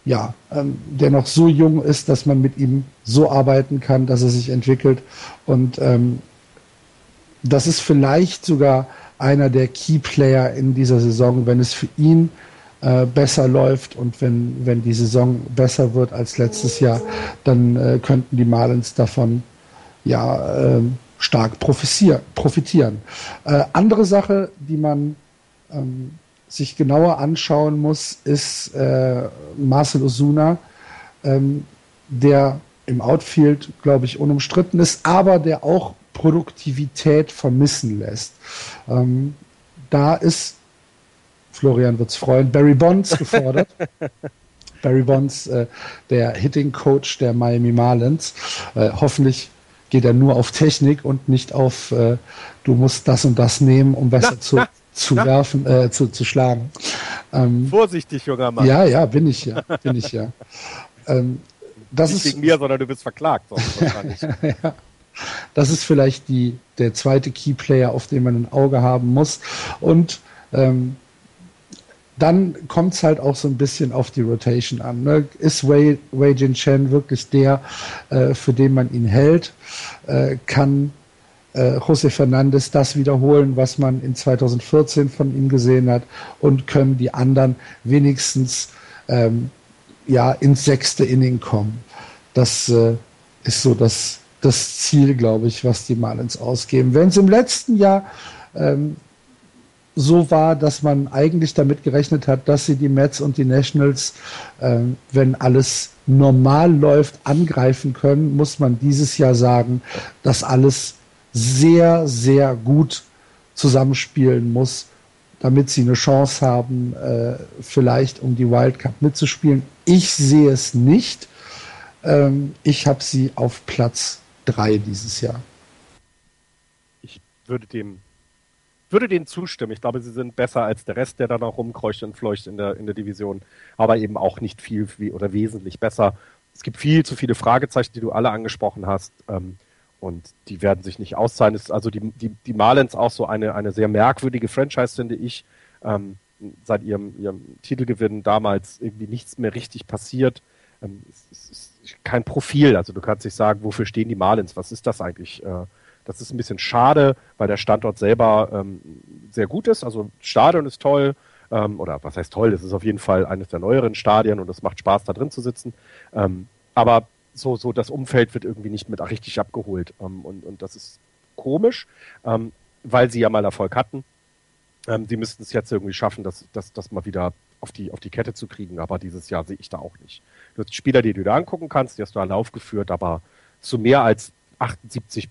ja, ähm, der noch so jung ist, dass man mit ihm so arbeiten kann, dass er sich entwickelt. Und ähm, das ist vielleicht sogar einer der Key Player in dieser Saison, wenn es für ihn besser läuft und wenn, wenn die Saison besser wird als letztes Jahr, dann äh, könnten die Marlins davon ja äh, stark profitieren. Äh, andere Sache, die man ähm, sich genauer anschauen muss, ist äh, Marcel Osuna, ähm, der im Outfield, glaube ich, unumstritten ist, aber der auch Produktivität vermissen lässt. Ähm, da ist, Florian wird es freuen, Barry Bonds gefordert. Barry Bonds, äh, der Hitting Coach der Miami Marlins. Äh, hoffentlich geht er nur auf Technik und nicht auf, äh, du musst das und das nehmen, um besser na, zu, na, zu na. werfen, äh, zu, zu schlagen. Ähm, Vorsichtig, junger Mann. Ja, ja, bin ich ja, bin ich ja. Ähm, das nicht ist, wegen mir, sondern du bist verklagt. ja. Das ist vielleicht die, der zweite Keyplayer, auf den man ein Auge haben muss. Und ähm, dann kommt es halt auch so ein bisschen auf die Rotation an. Ne? Ist Wei, Wei Jin Chen wirklich der, äh, für den man ihn hält? Äh, kann äh, José Fernandes das wiederholen, was man in 2014 von ihm gesehen hat? Und können die anderen wenigstens ähm, ja, ins sechste Inning kommen? Das äh, ist so das das Ziel, glaube ich, was die Marlins ausgeben. Wenn es im letzten Jahr ähm, so war, dass man eigentlich damit gerechnet hat, dass sie die Mets und die Nationals, ähm, wenn alles normal läuft, angreifen können, muss man dieses Jahr sagen, dass alles sehr, sehr gut zusammenspielen muss, damit sie eine Chance haben, äh, vielleicht um die Wildcard mitzuspielen. Ich sehe es nicht. Ähm, ich habe sie auf Platz drei dieses Jahr. Ich würde dem würde denen zustimmen. Ich glaube, sie sind besser als der Rest, der da noch rumkreucht und fleucht in der, in der Division, aber eben auch nicht viel oder wesentlich besser. Es gibt viel zu viele Fragezeichen, die du alle angesprochen hast. Ähm, und die werden sich nicht auszahlen. Ist also die, die, die Marlins auch so eine, eine sehr merkwürdige Franchise, finde ich. Ähm, seit ihrem, ihrem Titelgewinn damals irgendwie nichts mehr richtig passiert. Ähm, es, es, kein Profil. Also du kannst nicht sagen, wofür stehen die Marlins? Was ist das eigentlich? Äh, das ist ein bisschen schade, weil der Standort selber ähm, sehr gut ist. Also Stadion ist toll. Ähm, oder was heißt toll? Es ist auf jeden Fall eines der neueren Stadien und es macht Spaß, da drin zu sitzen. Ähm, aber so, so das Umfeld wird irgendwie nicht mit richtig abgeholt. Ähm, und, und das ist komisch, ähm, weil sie ja mal Erfolg hatten. Ähm, sie müssten es jetzt irgendwie schaffen, das, das, das mal wieder auf die, auf die Kette zu kriegen. Aber dieses Jahr sehe ich da auch nicht. Du hast Spieler, die du da angucken kannst, die hast du alle aufgeführt, aber zu mehr als 78,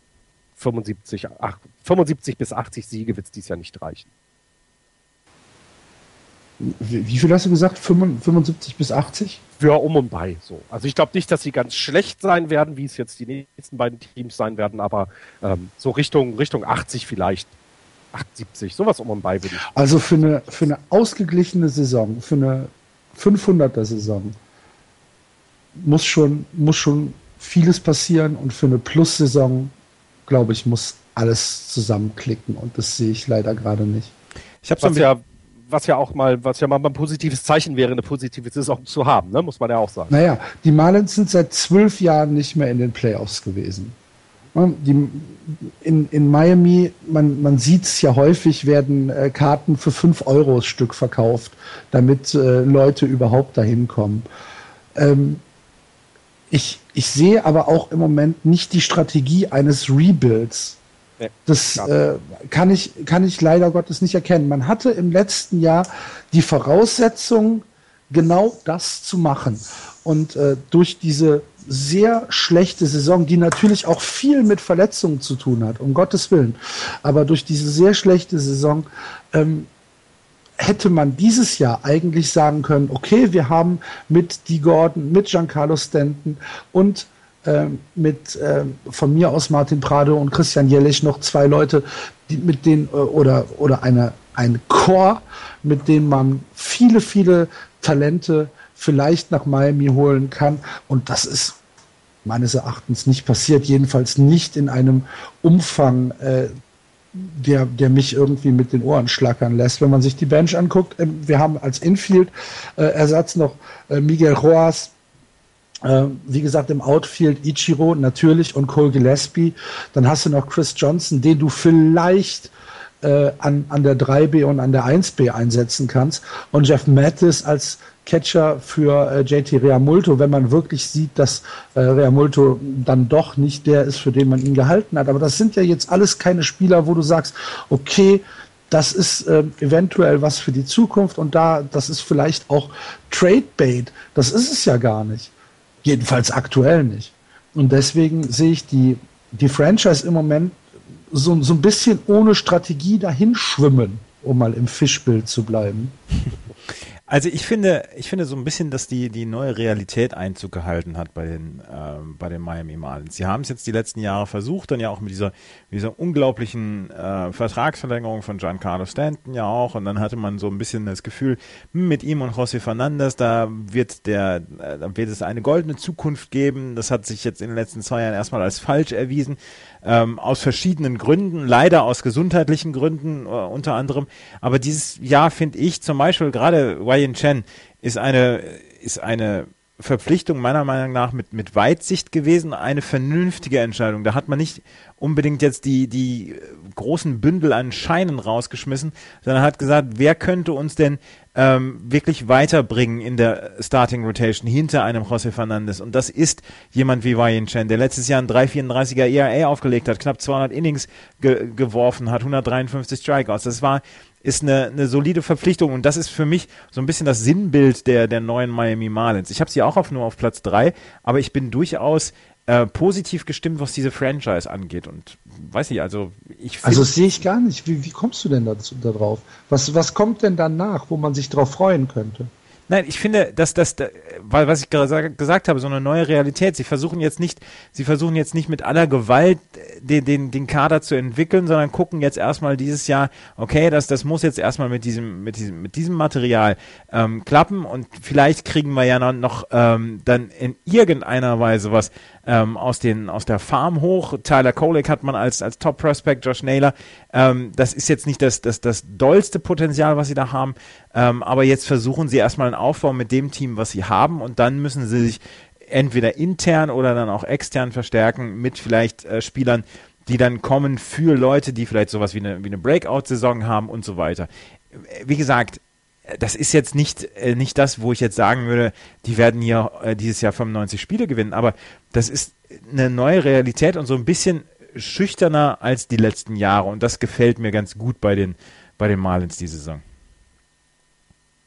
75, 8, 75 bis 80 Siege wird es dieses Jahr nicht reichen. Wie, wie viel hast du gesagt? 75 bis 80? Ja, um und bei so. Also ich glaube nicht, dass sie ganz schlecht sein werden, wie es jetzt die nächsten beiden Teams sein werden, aber ähm, so Richtung, Richtung 80 vielleicht. 78, sowas um und bei würde ich. Also für eine, für eine ausgeglichene Saison, für eine 500er Saison, muss schon, muss schon vieles passieren und für eine Plus-Saison, glaube ich, muss alles zusammenklicken und das sehe ich leider gerade nicht. Ich habe was ja, was ja auch mal, was ja mal ein positives Zeichen wäre, eine positive Saison zu haben, ne? muss man ja auch sagen. Naja, die Marlins sind seit zwölf Jahren nicht mehr in den Playoffs gewesen. Die, in, in Miami, man, man sieht es ja häufig, werden äh, Karten für 5 Euro das Stück verkauft, damit äh, Leute überhaupt dahin kommen. Ähm, ich, ich sehe aber auch im Moment nicht die Strategie eines Rebuilds. Das äh, kann, ich, kann ich leider Gottes nicht erkennen. Man hatte im letzten Jahr die Voraussetzung, genau das zu machen. Und äh, durch diese sehr schlechte Saison, die natürlich auch viel mit Verletzungen zu tun hat, um Gottes Willen, aber durch diese sehr schlechte Saison ähm, hätte man dieses Jahr eigentlich sagen können, okay, wir haben mit Dee Gordon, mit Giancarlo Stanton und äh, mit äh, von mir aus Martin Prado und Christian Jellich noch zwei Leute, die mit denen äh, oder oder eine ein Chor, mit dem man viele viele Talente vielleicht nach Miami holen kann. Und das ist meines Erachtens nicht passiert, jedenfalls nicht in einem Umfang, äh, der, der mich irgendwie mit den Ohren schlackern lässt. Wenn man sich die Bench anguckt, äh, wir haben als Infield-Ersatz äh, noch äh, Miguel Roas, äh, wie gesagt, im Outfield Ichiro natürlich und Cole Gillespie. Dann hast du noch Chris Johnson, den du vielleicht an, an der 3B und an der 1B einsetzen kannst. Und Jeff Mattis als Catcher für äh, JT Realmulto, wenn man wirklich sieht, dass äh, Realmulto dann doch nicht der ist, für den man ihn gehalten hat. Aber das sind ja jetzt alles keine Spieler, wo du sagst, okay, das ist äh, eventuell was für die Zukunft und da, das ist vielleicht auch Trade Bait. Das ist es ja gar nicht. Jedenfalls aktuell nicht. Und deswegen sehe ich die, die Franchise im Moment so, so ein bisschen ohne Strategie dahin schwimmen, um mal im Fischbild zu bleiben. Also ich finde, ich finde so ein bisschen, dass die, die neue Realität Einzug gehalten hat bei den, äh, bei den Miami Marlins. Sie haben es jetzt die letzten Jahre versucht, dann ja auch mit dieser, mit dieser unglaublichen äh, Vertragsverlängerung von Giancarlo Stanton ja auch. Und dann hatte man so ein bisschen das Gefühl, hm, mit ihm und José Fernandez, da wird der, äh, da wird es eine goldene Zukunft geben. Das hat sich jetzt in den letzten zwei Jahren erstmal als falsch erwiesen ähm, aus verschiedenen Gründen, leider aus gesundheitlichen Gründen äh, unter anderem. Aber dieses Jahr finde ich zum Beispiel gerade Wei Chen ist eine ist eine Verpflichtung meiner Meinung nach mit, mit Weitsicht gewesen, eine vernünftige Entscheidung. Da hat man nicht unbedingt jetzt die, die großen Bündel an Scheinen rausgeschmissen, sondern hat gesagt, wer könnte uns denn ähm, wirklich weiterbringen in der Starting Rotation hinter einem José Fernandez. Und das ist jemand wie Wei Chen, der letztes Jahr ein 3,34er ERA aufgelegt hat, knapp 200 Innings ge geworfen hat, 153 Strikeouts. Das war ist eine, eine solide Verpflichtung und das ist für mich so ein bisschen das Sinnbild der, der neuen Miami Marlins. Ich habe sie auch auf, nur auf Platz drei, aber ich bin durchaus äh, positiv gestimmt, was diese Franchise angeht. Und weiß ich, also ich Also das sehe ich gar nicht. Wie, wie kommst du denn dazu, da drauf? Was, was kommt denn danach, wo man sich drauf freuen könnte? Nein, ich finde, dass das, weil was ich gesagt habe, so eine neue Realität. Sie versuchen jetzt nicht, sie versuchen jetzt nicht mit aller Gewalt äh, den, den, den Kader zu entwickeln, sondern gucken jetzt erstmal dieses Jahr, okay, das, das muss jetzt erstmal mit diesem, mit diesem, mit diesem Material ähm, klappen und vielleicht kriegen wir ja noch ähm, dann in irgendeiner Weise was ähm, aus, den, aus der Farm hoch. Tyler Kolek hat man als, als Top Prospect, Josh Naylor. Ähm, das ist jetzt nicht das, das, das dollste Potenzial, was sie da haben, ähm, aber jetzt versuchen sie erstmal einen Aufbau mit dem Team, was sie haben und dann müssen sie sich entweder intern oder dann auch extern verstärken mit vielleicht äh, Spielern, die dann kommen für Leute, die vielleicht sowas wie eine, wie eine Breakout-Saison haben und so weiter. Wie gesagt, das ist jetzt nicht, äh, nicht das, wo ich jetzt sagen würde, die werden hier äh, dieses Jahr 95 Spiele gewinnen, aber das ist eine neue Realität und so ein bisschen schüchterner als die letzten Jahre und das gefällt mir ganz gut bei den, bei den Marlins diese Saison.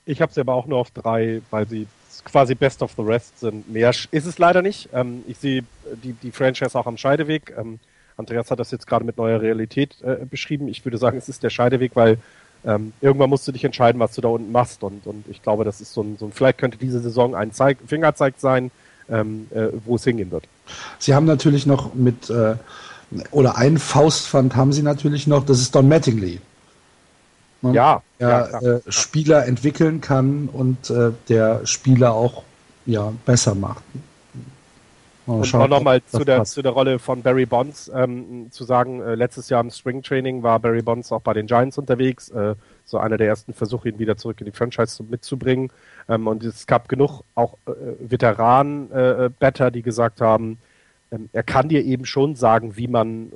Ich habe sie aber auch nur auf drei, weil sie quasi Best of the Rest sind. Mehr ist es leider nicht. Ähm, ich sehe die, die Franchise auch am Scheideweg. Ähm, Andreas hat das jetzt gerade mit neuer Realität äh, beschrieben. Ich würde sagen, es ist der Scheideweg, weil ähm, irgendwann musst du dich entscheiden, was du da unten machst. Und, und ich glaube, das ist so ein, so ein vielleicht könnte diese Saison ein Zeig, Fingerzeig sein, ähm, äh, wo es hingehen wird. Sie haben natürlich noch mit, äh, oder ein Faustpfand haben sie natürlich noch, das ist Don Mattingly. Ne? Ja, der ja, äh, Spieler entwickeln kann und äh, der Spieler auch ja, besser macht. Und schauen, auch nochmal zu der, zu der Rolle von Barry Bonds ähm, zu sagen, äh, letztes Jahr im Spring Training war Barry Bonds auch bei den Giants unterwegs, äh, so einer der ersten Versuche, ihn wieder zurück in die Franchise mitzubringen. Ähm, und es gab genug auch äh, Veteranen-Batter, äh, die gesagt haben, ähm, er kann dir eben schon sagen, wie man,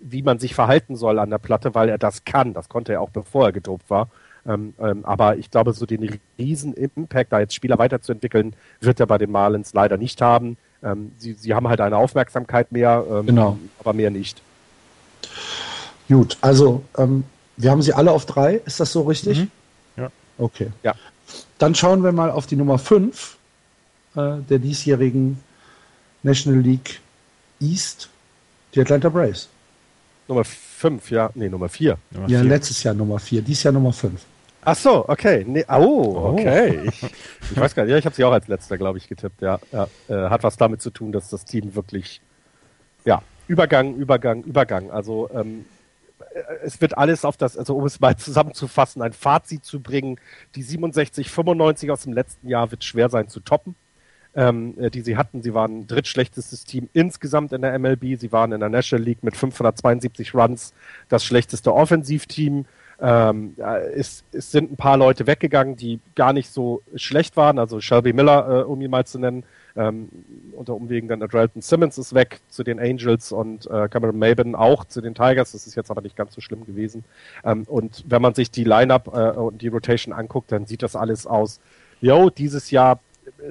wie man sich verhalten soll an der Platte, weil er das kann. Das konnte er auch bevor er gedopt war. Ähm, ähm, aber ich glaube, so den riesen Impact, da jetzt Spieler weiterzuentwickeln, wird er bei den Marlins leider nicht haben. Ähm, sie, sie haben halt eine Aufmerksamkeit mehr, ähm, genau. aber mehr nicht. Gut, also ähm, wir haben sie alle auf drei, ist das so richtig? Mhm. Ja. Okay. Ja. Dann schauen wir mal auf die Nummer 5 äh, der diesjährigen National League East, die Atlanta Braves. Nummer 5, ja. Nee, Nummer 4. Ja, vier. letztes Jahr Nummer 4, dieses Jahr Nummer 5. Ach so, okay. Nee, oh, okay. Oh. Ich, ich, weiß gar nicht. Ja, ich habe sie auch als letzter, glaube ich, getippt. Ja, ja. Äh, hat was damit zu tun, dass das Team wirklich, ja, Übergang, Übergang, Übergang. Also ähm, äh, es wird alles auf das, also um es mal zusammenzufassen, ein Fazit zu bringen. Die 67, 95 aus dem letzten Jahr wird schwer sein zu toppen ähm, äh, die sie hatten. Sie waren drittschlechtestes Team insgesamt in der MLB. Sie waren in der National League mit 572 Runs das schlechteste Offensivteam. Ähm, es, es sind ein paar Leute weggegangen, die gar nicht so schlecht waren. Also Shelby Miller, äh, um ihn mal zu nennen, ähm, unter Umwegen dann Adrelton Simmons ist weg zu den Angels und äh, Cameron Maben auch zu den Tigers. Das ist jetzt aber nicht ganz so schlimm gewesen. Ähm, und wenn man sich die Lineup äh, und die Rotation anguckt, dann sieht das alles aus. Jo, dieses Jahr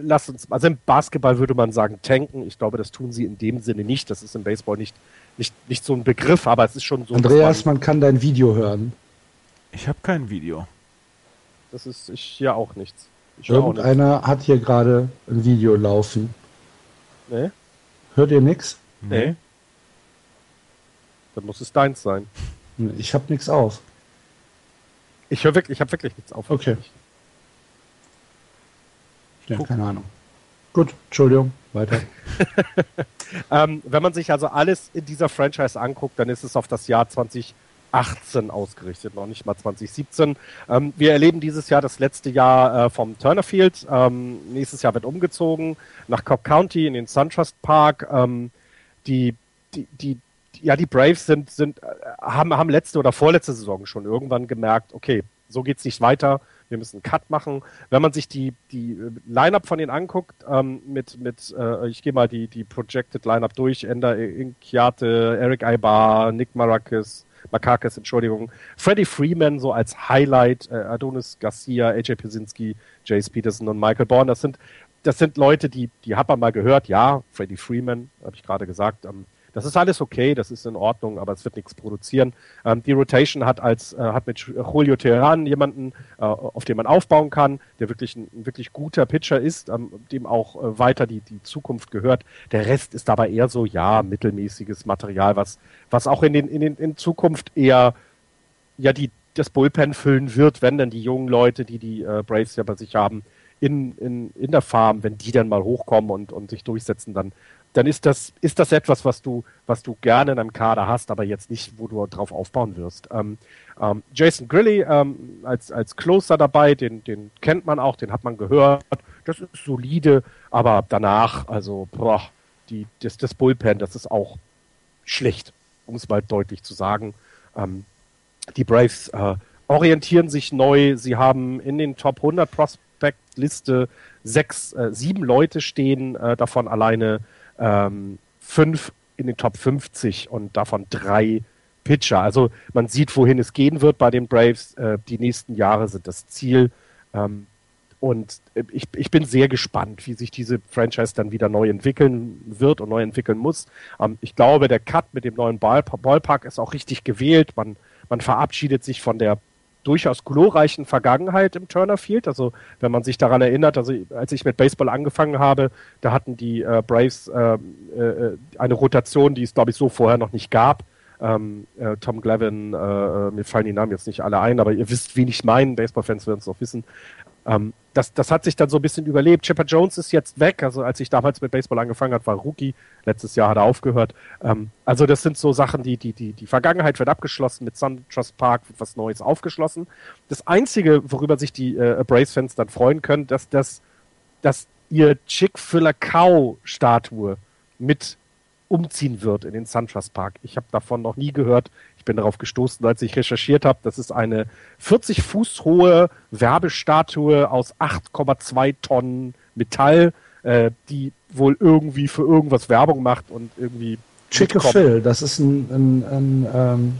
lass uns, also im Basketball würde man sagen tanken. Ich glaube, das tun sie in dem Sinne nicht. Das ist im Baseball nicht, nicht, nicht so ein Begriff, aber es ist schon so. Andreas, man, man, kann dein Video hören. Ich habe kein Video. Das ist ich ja auch nichts. Ich Irgendeiner hat hier gerade ein Video laufen. Nee. Hört ihr nichts? Nee. Dann muss es deins sein. Ich habe nichts auf. Ich höre wirklich, ich habe wirklich nichts auf. Okay. Ja, keine Ahnung. Gut, Entschuldigung, weiter. ähm, wenn man sich also alles in dieser Franchise anguckt, dann ist es auf das Jahr 2018 ausgerichtet, noch nicht mal 2017. Ähm, wir erleben dieses Jahr das letzte Jahr äh, vom Turner Field. Ähm, nächstes Jahr wird umgezogen nach Cobb County in den SunTrust Park. Ähm, die, die, die, ja, die Braves sind, sind, äh, haben, haben letzte oder vorletzte Saison schon irgendwann gemerkt, okay, so geht's nicht weiter wir müssen einen Cut machen. Wenn man sich die, die äh, Line-Up von denen anguckt, ähm, mit, mit äh, ich gehe mal die, die Projected Line-Up durch, Ender Inkiate, Eric Aibar, Nick Maracus, Makakis, Entschuldigung, Freddie Freeman so als Highlight, äh, Adonis Garcia, AJ Pisinski, Jace Peterson und Michael Bourne, das sind das sind Leute, die, die hat man mal gehört, ja, Freddie Freeman, habe ich gerade gesagt, ähm, das ist alles okay, das ist in Ordnung, aber es wird nichts produzieren. Ähm, die Rotation hat als äh, hat mit Julio Teheran jemanden, äh, auf den man aufbauen kann, der wirklich ein, ein wirklich guter Pitcher ist, ähm, dem auch äh, weiter die die Zukunft gehört. Der Rest ist dabei eher so ja mittelmäßiges Material, was was auch in den in den in Zukunft eher ja die das Bullpen füllen wird, wenn dann die jungen Leute, die die äh, Braves ja bei sich haben, in, in, in der Farm, wenn die dann mal hochkommen und, und sich durchsetzen, dann dann ist das, ist das etwas, was du, was du gerne in einem Kader hast, aber jetzt nicht, wo du drauf aufbauen wirst. Ähm, ähm, Jason Grilly ähm, als, als Closer dabei, den, den kennt man auch, den hat man gehört. Das ist solide, aber danach, also, boah, die, das, das Bullpen, das ist auch schlecht, um es mal deutlich zu sagen. Ähm, die Braves äh, orientieren sich neu. Sie haben in den Top 100 Prospect Liste sechs, äh, sieben Leute stehen, äh, davon alleine ähm, fünf in den Top 50 und davon drei Pitcher. Also man sieht, wohin es gehen wird bei den Braves. Äh, die nächsten Jahre sind das Ziel. Ähm, und äh, ich, ich bin sehr gespannt, wie sich diese Franchise dann wieder neu entwickeln wird und neu entwickeln muss. Ähm, ich glaube, der Cut mit dem neuen Ball, Ballpark ist auch richtig gewählt. Man, man verabschiedet sich von der durchaus glorreichen Vergangenheit im Turner Field. Also wenn man sich daran erinnert, also als ich mit Baseball angefangen habe, da hatten die äh, Braves äh, äh, eine Rotation, die es glaube ich so vorher noch nicht gab. Ähm, äh, Tom Glavin, äh, äh, mir fallen die Namen jetzt nicht alle ein, aber ihr wisst, wen ich meine. Baseball-Fans werden es auch wissen. Ähm, das, das hat sich dann so ein bisschen überlebt. Chipper Jones ist jetzt weg. Also als ich damals mit Baseball angefangen habe, war Rookie. Letztes Jahr hat er aufgehört. Ähm, also das sind so Sachen, die, die, die, die Vergangenheit wird abgeschlossen. Mit Sun Trust Park wird was Neues aufgeschlossen. Das Einzige, worüber sich die äh, Brace-Fans dann freuen können, dass, dass, dass ihr Chick-fil-A-Cow-Statue mit umziehen wird in den SunTrust Park. Ich habe davon noch nie gehört. Ich bin darauf gestoßen, als ich recherchiert habe. Das ist eine 40 Fuß hohe Werbestatue aus 8,2 Tonnen Metall. äh, die wohl irgendwie für irgendwas Werbung macht und irgendwie Chicken Phil, das ist ein, ein, ein, ähm,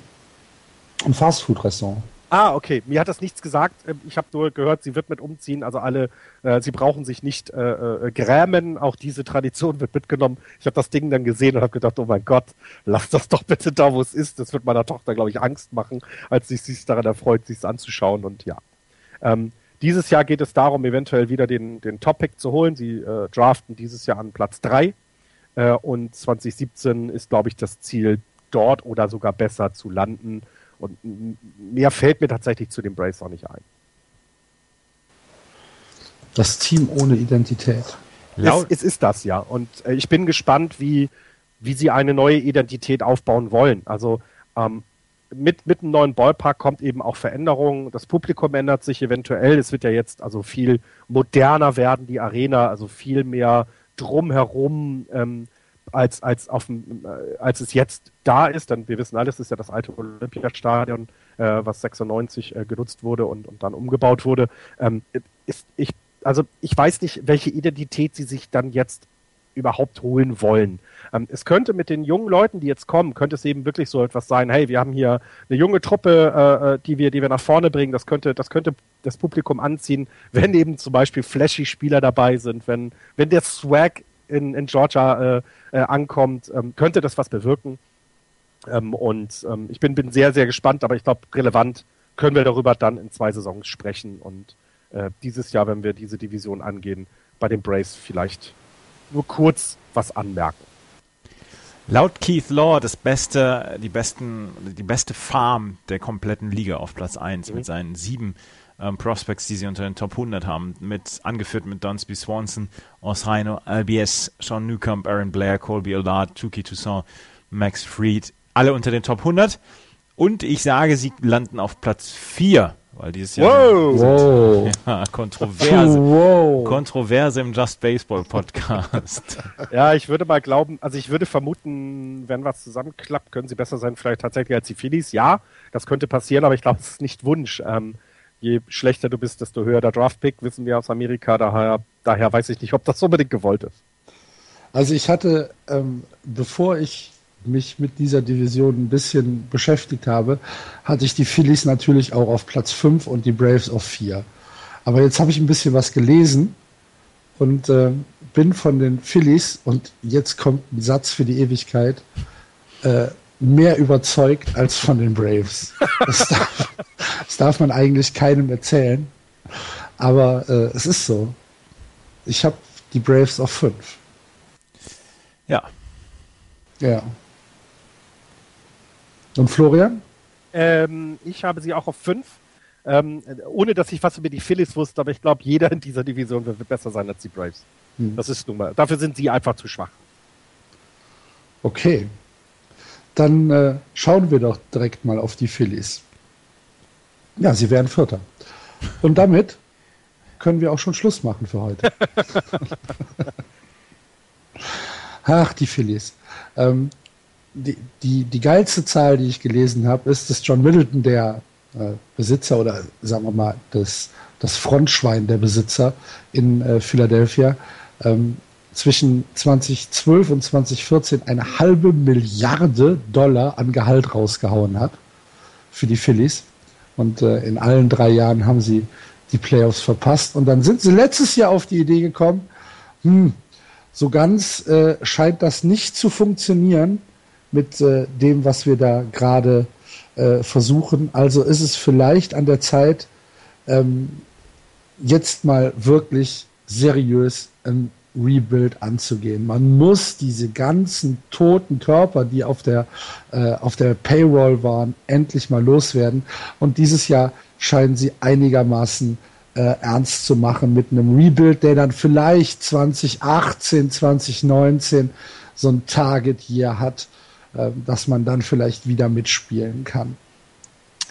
ein Fastfood-Restaurant. Ah, okay. Mir hat das nichts gesagt. Ähm, ich habe nur gehört, sie wird mit umziehen. Also alle, äh, sie brauchen sich nicht äh, äh, grämen. Auch diese Tradition wird mitgenommen. Ich habe das Ding dann gesehen und habe gedacht, oh mein Gott, lass das doch bitte da, wo es ist. Das wird meiner Tochter, glaube ich, Angst machen, als sie sich daran erfreut, sich anzuschauen. Und ja. Ähm, dieses Jahr geht es darum, eventuell wieder den, den Top-Pick zu holen. Sie äh, draften dieses Jahr an Platz 3. Äh, und 2017 ist, glaube ich, das Ziel, dort oder sogar besser zu landen. Und mehr fällt mir tatsächlich zu den Braves auch nicht ein. Das Team ohne Identität. Es, es ist das ja. Und äh, ich bin gespannt, wie, wie sie eine neue Identität aufbauen wollen. Also ähm, mit, mit einem neuen Ballpark kommt eben auch Veränderung. Das Publikum ändert sich eventuell. Es wird ja jetzt also viel moderner werden, die Arena, also viel mehr drumherum. Ähm, als, als, auf äh, als es jetzt da ist, denn wir wissen alles, ist ja das alte Olympiastadion, äh, was 96 äh, genutzt wurde und, und dann umgebaut wurde. Ähm, ist, ich, also ich weiß nicht, welche Identität sie sich dann jetzt überhaupt holen wollen. Ähm, es könnte mit den jungen Leuten, die jetzt kommen, könnte es eben wirklich so etwas sein, hey, wir haben hier eine junge Truppe, äh, äh die wir, die wir nach vorne bringen, das könnte, das könnte das Publikum anziehen, wenn eben zum Beispiel flashy Spieler dabei sind, wenn, wenn der Swag in, in Georgia äh, äh, ankommt, ähm, könnte das was bewirken. Ähm, und ähm, ich bin, bin sehr, sehr gespannt, aber ich glaube, relevant können wir darüber dann in zwei Saisons sprechen und äh, dieses Jahr, wenn wir diese Division angehen, bei den Braves vielleicht nur kurz was anmerken. Laut Keith Law das beste, die besten, die beste Farm der kompletten Liga auf Platz 1 mhm. mit seinen sieben ähm, Prospects, die sie unter den Top 100 haben, mit angeführt mit Dunsby Swanson, Osreino, LBS, Sean Newcomb, Aaron Blair, Colby Allard, Tuki Toussaint, Max Fried, alle unter den Top 100. Und ich sage, sie landen auf Platz 4, weil dieses Jahr wow. wow. Ja, kontroverse, wow. kontroverse im Just Baseball Podcast. ja, ich würde mal glauben, also ich würde vermuten, wenn was zusammenklappt, können sie besser sein, vielleicht tatsächlich als die Phillies. Ja, das könnte passieren, aber ich glaube, es ist nicht Wunsch. Ähm, je schlechter du bist, desto höher der Draftpick, wissen wir aus Amerika. Daher, daher weiß ich nicht, ob das unbedingt gewollt ist. Also ich hatte, ähm, bevor ich mich mit dieser Division ein bisschen beschäftigt habe, hatte ich die Phillies natürlich auch auf Platz 5 und die Braves auf 4. Aber jetzt habe ich ein bisschen was gelesen und äh, bin von den Phillies und jetzt kommt ein Satz für die Ewigkeit. Äh, mehr überzeugt als von den Braves. Das darf, das darf man eigentlich keinem erzählen. Aber äh, es ist so. Ich habe die Braves auf fünf. Ja. Ja. Und Florian? Ähm, ich habe sie auch auf fünf. Ähm, ohne dass ich was über die Phillies wusste, aber ich glaube, jeder in dieser Division wird besser sein als die Braves. Hm. Das ist nun mal. Dafür sind sie einfach zu schwach. Okay dann äh, schauen wir doch direkt mal auf die Phillies. Ja, sie wären Vierter. Und damit können wir auch schon Schluss machen für heute. Ach, die Phillies. Ähm, die, die, die geilste Zahl, die ich gelesen habe, ist, dass John Middleton, der äh, Besitzer oder sagen wir mal das, das Frontschwein der Besitzer in äh, Philadelphia, ähm, zwischen 2012 und 2014 eine halbe Milliarde Dollar an Gehalt rausgehauen hat für die Phillies. Und äh, in allen drei Jahren haben sie die Playoffs verpasst. Und dann sind sie letztes Jahr auf die Idee gekommen, hm, so ganz äh, scheint das nicht zu funktionieren mit äh, dem, was wir da gerade äh, versuchen. Also ist es vielleicht an der Zeit, ähm, jetzt mal wirklich seriös ein Rebuild anzugehen. Man muss diese ganzen toten Körper, die auf der, äh, auf der Payroll waren, endlich mal loswerden. Und dieses Jahr scheinen sie einigermaßen äh, ernst zu machen mit einem Rebuild, der dann vielleicht 2018, 2019 so ein Target hier hat, äh, dass man dann vielleicht wieder mitspielen kann.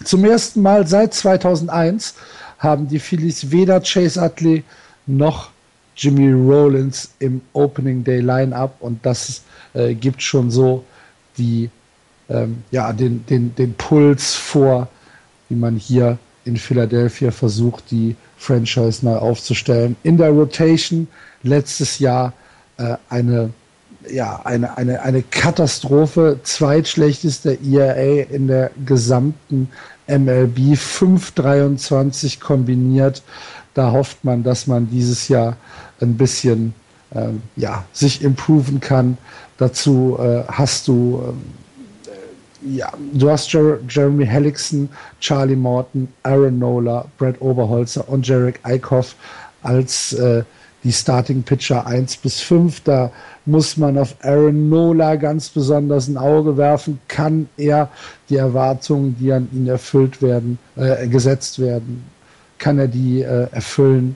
Zum ersten Mal seit 2001 haben die Phillies weder Chase Utley noch Jimmy Rollins im Opening Day Lineup und das äh, gibt schon so die, ähm, ja, den, den, den Puls vor, wie man hier in Philadelphia versucht, die Franchise neu aufzustellen. In der Rotation letztes Jahr äh, eine ja, eine, eine, eine Katastrophe, zweitschlechtester ERA in der gesamten MLB, 5,23 kombiniert. Da hofft man, dass man dieses Jahr ein bisschen ähm, ja, sich improven kann. Dazu äh, hast du ähm, ja, du hast Jer Jeremy Hellickson, Charlie Morton, Aaron Nola, Brad Oberholzer und Jarek Eickhoff als äh, die Starting Pitcher 1 bis 5. Da muss man auf Aaron Nola ganz besonders ein Auge werfen. Kann er die Erwartungen, die an ihn erfüllt werden, äh, gesetzt werden, kann er die äh, erfüllen?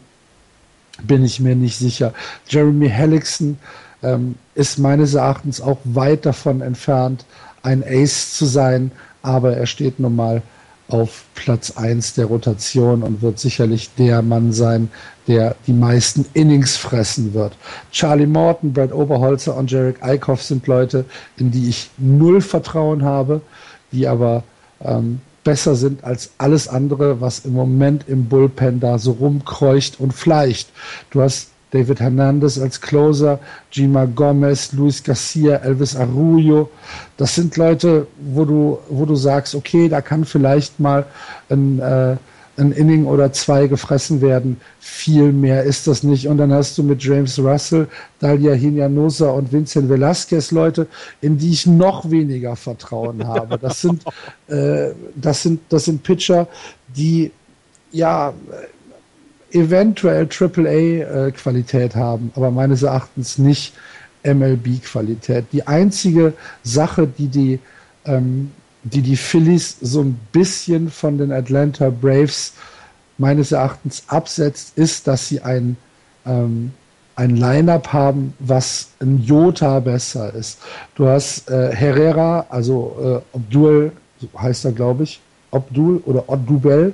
Bin ich mir nicht sicher. Jeremy Hellickson ähm, ist meines Erachtens auch weit davon entfernt, ein Ace zu sein, aber er steht nun mal auf Platz 1 der Rotation und wird sicherlich der Mann sein, der die meisten Innings fressen wird. Charlie Morton, Brad Oberholzer und Jarek Eickhoff sind Leute, in die ich null Vertrauen habe, die aber ähm, besser sind als alles andere, was im Moment im Bullpen da so rumkreucht und fleicht. Du hast David Hernandez als Closer, Jima Gomez, Luis Garcia, Elvis Arroyo. Das sind Leute, wo du, wo du sagst, okay, da kann vielleicht mal ein, äh, ein Inning oder zwei gefressen werden. Viel mehr ist das nicht. Und dann hast du mit James Russell, Dalia Hinojosa und Vincent Velasquez Leute, in die ich noch weniger Vertrauen habe. Das sind, äh, das sind, das sind Pitcher, die ja eventuell AAA-Qualität äh, haben, aber meines Erachtens nicht MLB-Qualität. Die einzige Sache, die die, ähm, die die Phillies so ein bisschen von den Atlanta Braves meines Erachtens absetzt, ist, dass sie ein, ähm, ein Line-up haben, was ein Jota besser ist. Du hast äh, Herrera, also äh, Abdul, heißt er, glaube ich, Abdul oder Oddubel,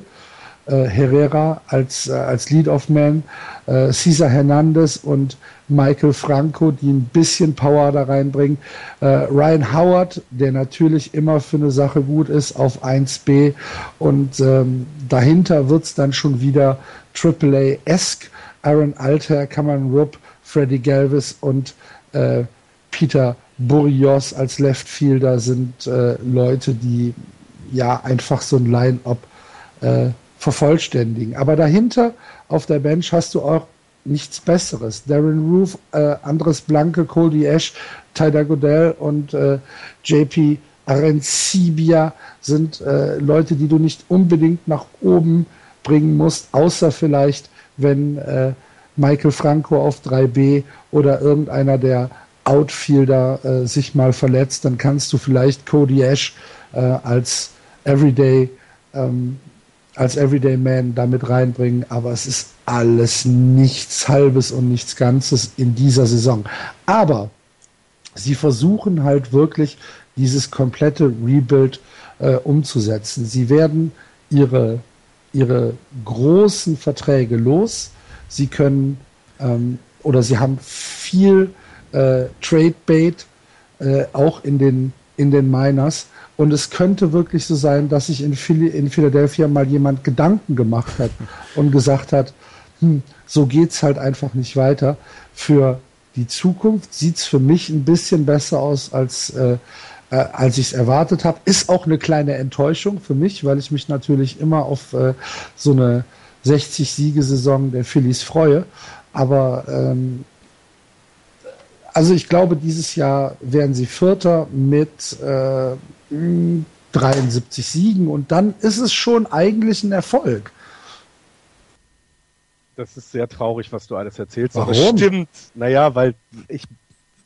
äh, Herrera als, äh, als Lead-Off-Man, äh, Cesar Hernandez und Michael Franco, die ein bisschen Power da reinbringen. Äh, Ryan Howard, der natürlich immer für eine Sache gut ist, auf 1B. Und ähm, dahinter wird's dann schon wieder AAA-esque. Aaron Alter, Cameron Rupp, Freddie Galvis und äh, Peter Burrios als Left Fielder sind äh, Leute, die ja einfach so ein Line-up äh, vervollständigen. Aber dahinter auf der Bench hast du auch nichts Besseres. Darren Roof, äh, Andres Blanke, Cody Ash, Tyler Goodell und äh, JP Arencibia sind äh, Leute, die du nicht unbedingt nach oben bringen musst, außer vielleicht, wenn äh, Michael Franco auf 3B oder irgendeiner der Outfielder äh, sich mal verletzt, dann kannst du vielleicht Cody Ash äh, als Everyday ähm, als Everyday Man damit reinbringen, aber es ist alles nichts Halbes und nichts Ganzes in dieser Saison. Aber sie versuchen halt wirklich dieses komplette Rebuild äh, umzusetzen. Sie werden ihre, ihre großen Verträge los. Sie können ähm, oder sie haben viel äh, Trade Bait äh, auch in den, in den Miners und es könnte wirklich so sein, dass sich in, Philly, in Philadelphia mal jemand Gedanken gemacht hat und gesagt hat, hm, so geht's halt einfach nicht weiter. Für die Zukunft sieht's für mich ein bisschen besser aus, als, äh, äh, als ich es erwartet habe. Ist auch eine kleine Enttäuschung für mich, weil ich mich natürlich immer auf äh, so eine 60-Siegesaison der Phillies freue. Aber ähm, also ich glaube, dieses Jahr werden sie Vierter mit äh, 73 Siegen und dann ist es schon eigentlich ein Erfolg. Das ist sehr traurig, was du alles erzählst. Warum? Aber stimmt. Naja, weil ich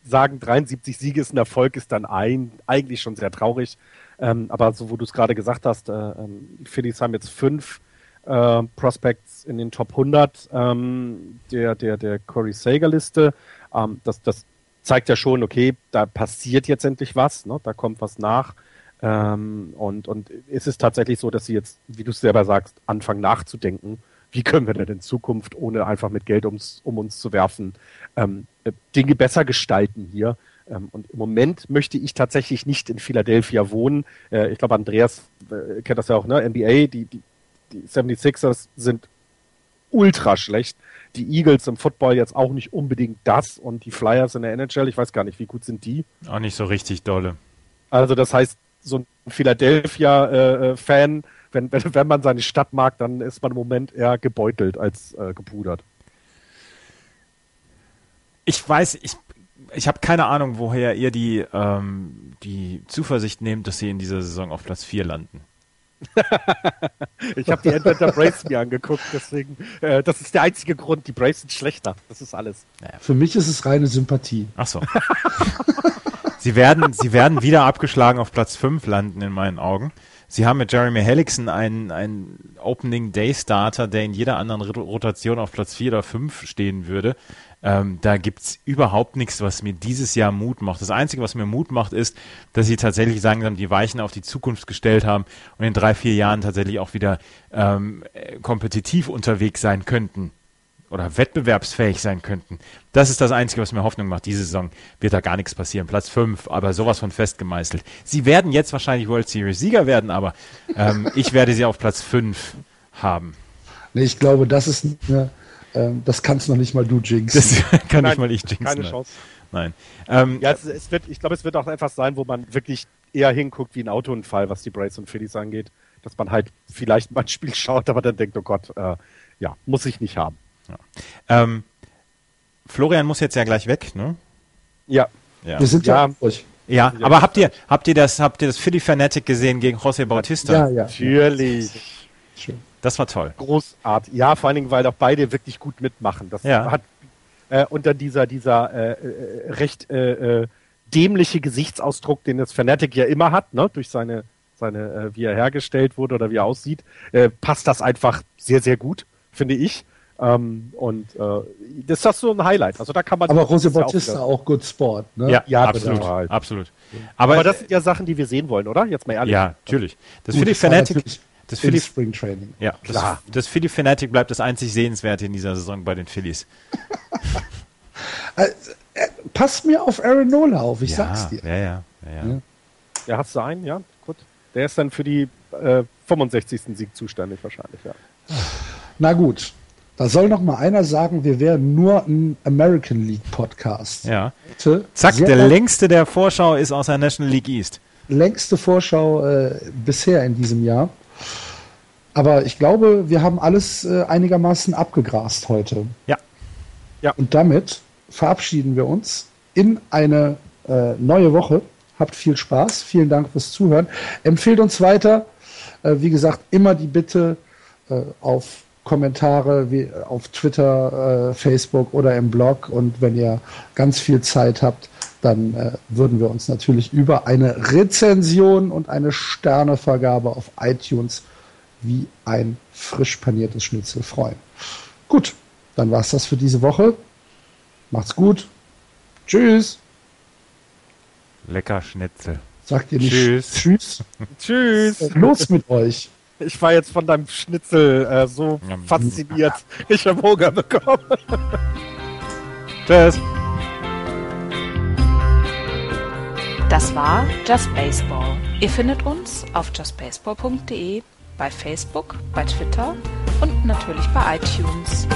sagen, 73 Siege ist ein Erfolg, ist dann ein, eigentlich schon sehr traurig. Ähm, aber so, wo du es gerade gesagt hast, äh, ähm, Phillies haben jetzt fünf äh, Prospects in den Top 100 ähm, der, der, der Corey Sager-Liste. Ähm, das, das zeigt ja schon, okay, da passiert jetzt endlich was, ne? da kommt was nach. Ähm, und, und ist es tatsächlich so, dass sie jetzt, wie du es selber sagst, anfangen nachzudenken, wie können wir denn in Zukunft, ohne einfach mit Geld ums, um uns zu werfen, ähm, äh, Dinge besser gestalten hier. Ähm, und im Moment möchte ich tatsächlich nicht in Philadelphia wohnen. Äh, ich glaube, Andreas äh, kennt das ja auch, ne? NBA, die, die, die 76ers sind ultra schlecht. Die Eagles im Football jetzt auch nicht unbedingt das und die Flyers in der NHL, ich weiß gar nicht, wie gut sind die. Auch nicht so richtig dolle. Also das heißt, so ein Philadelphia-Fan, äh, wenn, wenn, wenn man seine Stadt mag, dann ist man im Moment eher gebeutelt als äh, gepudert. Ich weiß, ich, ich habe keine Ahnung, woher ihr die, ähm, die Zuversicht nehmt, dass sie in dieser Saison auf Platz 4 landen. ich habe die Atlanta Braves mir angeguckt, deswegen, äh, das ist der einzige Grund, die Braves sind schlechter. Das ist alles. Naja. Für mich ist es reine Sympathie. Ach so. sie, werden, sie werden wieder abgeschlagen auf Platz 5 landen, in meinen Augen. Sie haben mit Jeremy Hellickson einen, einen Opening Day Starter, der in jeder anderen Rotation auf Platz 4 oder 5 stehen würde. Ähm, da gibt's überhaupt nichts, was mir dieses Jahr Mut macht. Das Einzige, was mir Mut macht, ist, dass sie tatsächlich langsam die Weichen auf die Zukunft gestellt haben und in drei, vier Jahren tatsächlich auch wieder ähm, kompetitiv unterwegs sein könnten oder wettbewerbsfähig sein könnten. Das ist das Einzige, was mir Hoffnung macht. Diese Saison wird da gar nichts passieren. Platz 5, aber sowas von fest gemeißelt. Sie werden jetzt wahrscheinlich World Series Sieger werden, aber ähm, ich werde sie auf Platz 5 haben. Nee, ich glaube, das ist eine ähm, das kannst noch nicht mal du jinxen. Das kann Nein, nicht mal ich jinxen. Keine. Chance. Nein. Ähm, ja, es, es, wird, ich glaube, es wird auch etwas sein, wo man wirklich eher hinguckt wie ein Autounfall, was die Braves und Phillies angeht. Dass man halt vielleicht mal ein Spiel schaut, aber dann denkt, oh Gott, äh, ja, muss ich nicht haben. Ja. Ähm, Florian muss jetzt ja gleich weg, ne? Ja. ja. Wir sind ja, ja durch. Ja, aber habt ihr, habt ihr das, habt ihr das Philly Fanatic gesehen gegen José Bautista? Ja, ja. Natürlich. Schön. Das war toll. Großartig. Ja, vor allen Dingen, weil auch beide wirklich gut mitmachen. Das ja. hat äh, unter dieser, dieser äh, äh, recht äh, äh, dämliche Gesichtsausdruck, den das Fanatic ja immer hat, ne, durch seine, seine äh, wie er hergestellt wurde oder wie er aussieht, äh, passt das einfach sehr, sehr gut, finde ich. Ähm, und äh, das ist so ein Highlight. Also da kann man. Aber Jose Bautista auch, auch Good Sport, ne? Ja, ja absolut, absolut. Aber, Aber, das sind ja Sachen, die wir sehen wollen, oder? Jetzt mal ehrlich. Ja, natürlich. Das Philly Fanatic, das Philly Spring Training. Ja, klar. Das, das Philly Fanatic bleibt das einzig Sehenswerte in dieser Saison bei den Phillies. Äh, äh, passt mir auf Aaron Nola auf, ich ja, sag's dir. Ja, ja, ja. ja. ja hast du einen, ja, gut. Der ist dann für die äh, 65. Sieg zuständig wahrscheinlich, ja. Na gut. Da soll noch mal einer sagen, wir wären nur ein American League Podcast. Ja. Bitte. Zack, Sehr der längste der Vorschau ist aus der National League East längste Vorschau äh, bisher in diesem Jahr. Aber ich glaube, wir haben alles äh, einigermaßen abgegrast heute. Ja. ja. Und damit verabschieden wir uns in eine äh, neue Woche. Habt viel Spaß. Vielen Dank fürs Zuhören. Empfehlt uns weiter. Äh, wie gesagt, immer die Bitte äh, auf Kommentare wie auf Twitter, äh, Facebook oder im Blog. Und wenn ihr ganz viel Zeit habt, dann äh, würden wir uns natürlich über eine Rezension und eine Sternevergabe auf iTunes wie ein frisch paniertes Schnitzel freuen. Gut, dann war es das für diese Woche. Macht's gut. Tschüss. Lecker Schnitzel. Sagt ihr nicht Tschüss. Tschüss. Tschüss. Los mit euch. Ich war jetzt von deinem Schnitzel äh, so ja. fasziniert. Ich habe Hunger bekommen. Tschüss. Das war Just Baseball. Ihr findet uns auf justbaseball.de, bei Facebook, bei Twitter und natürlich bei iTunes.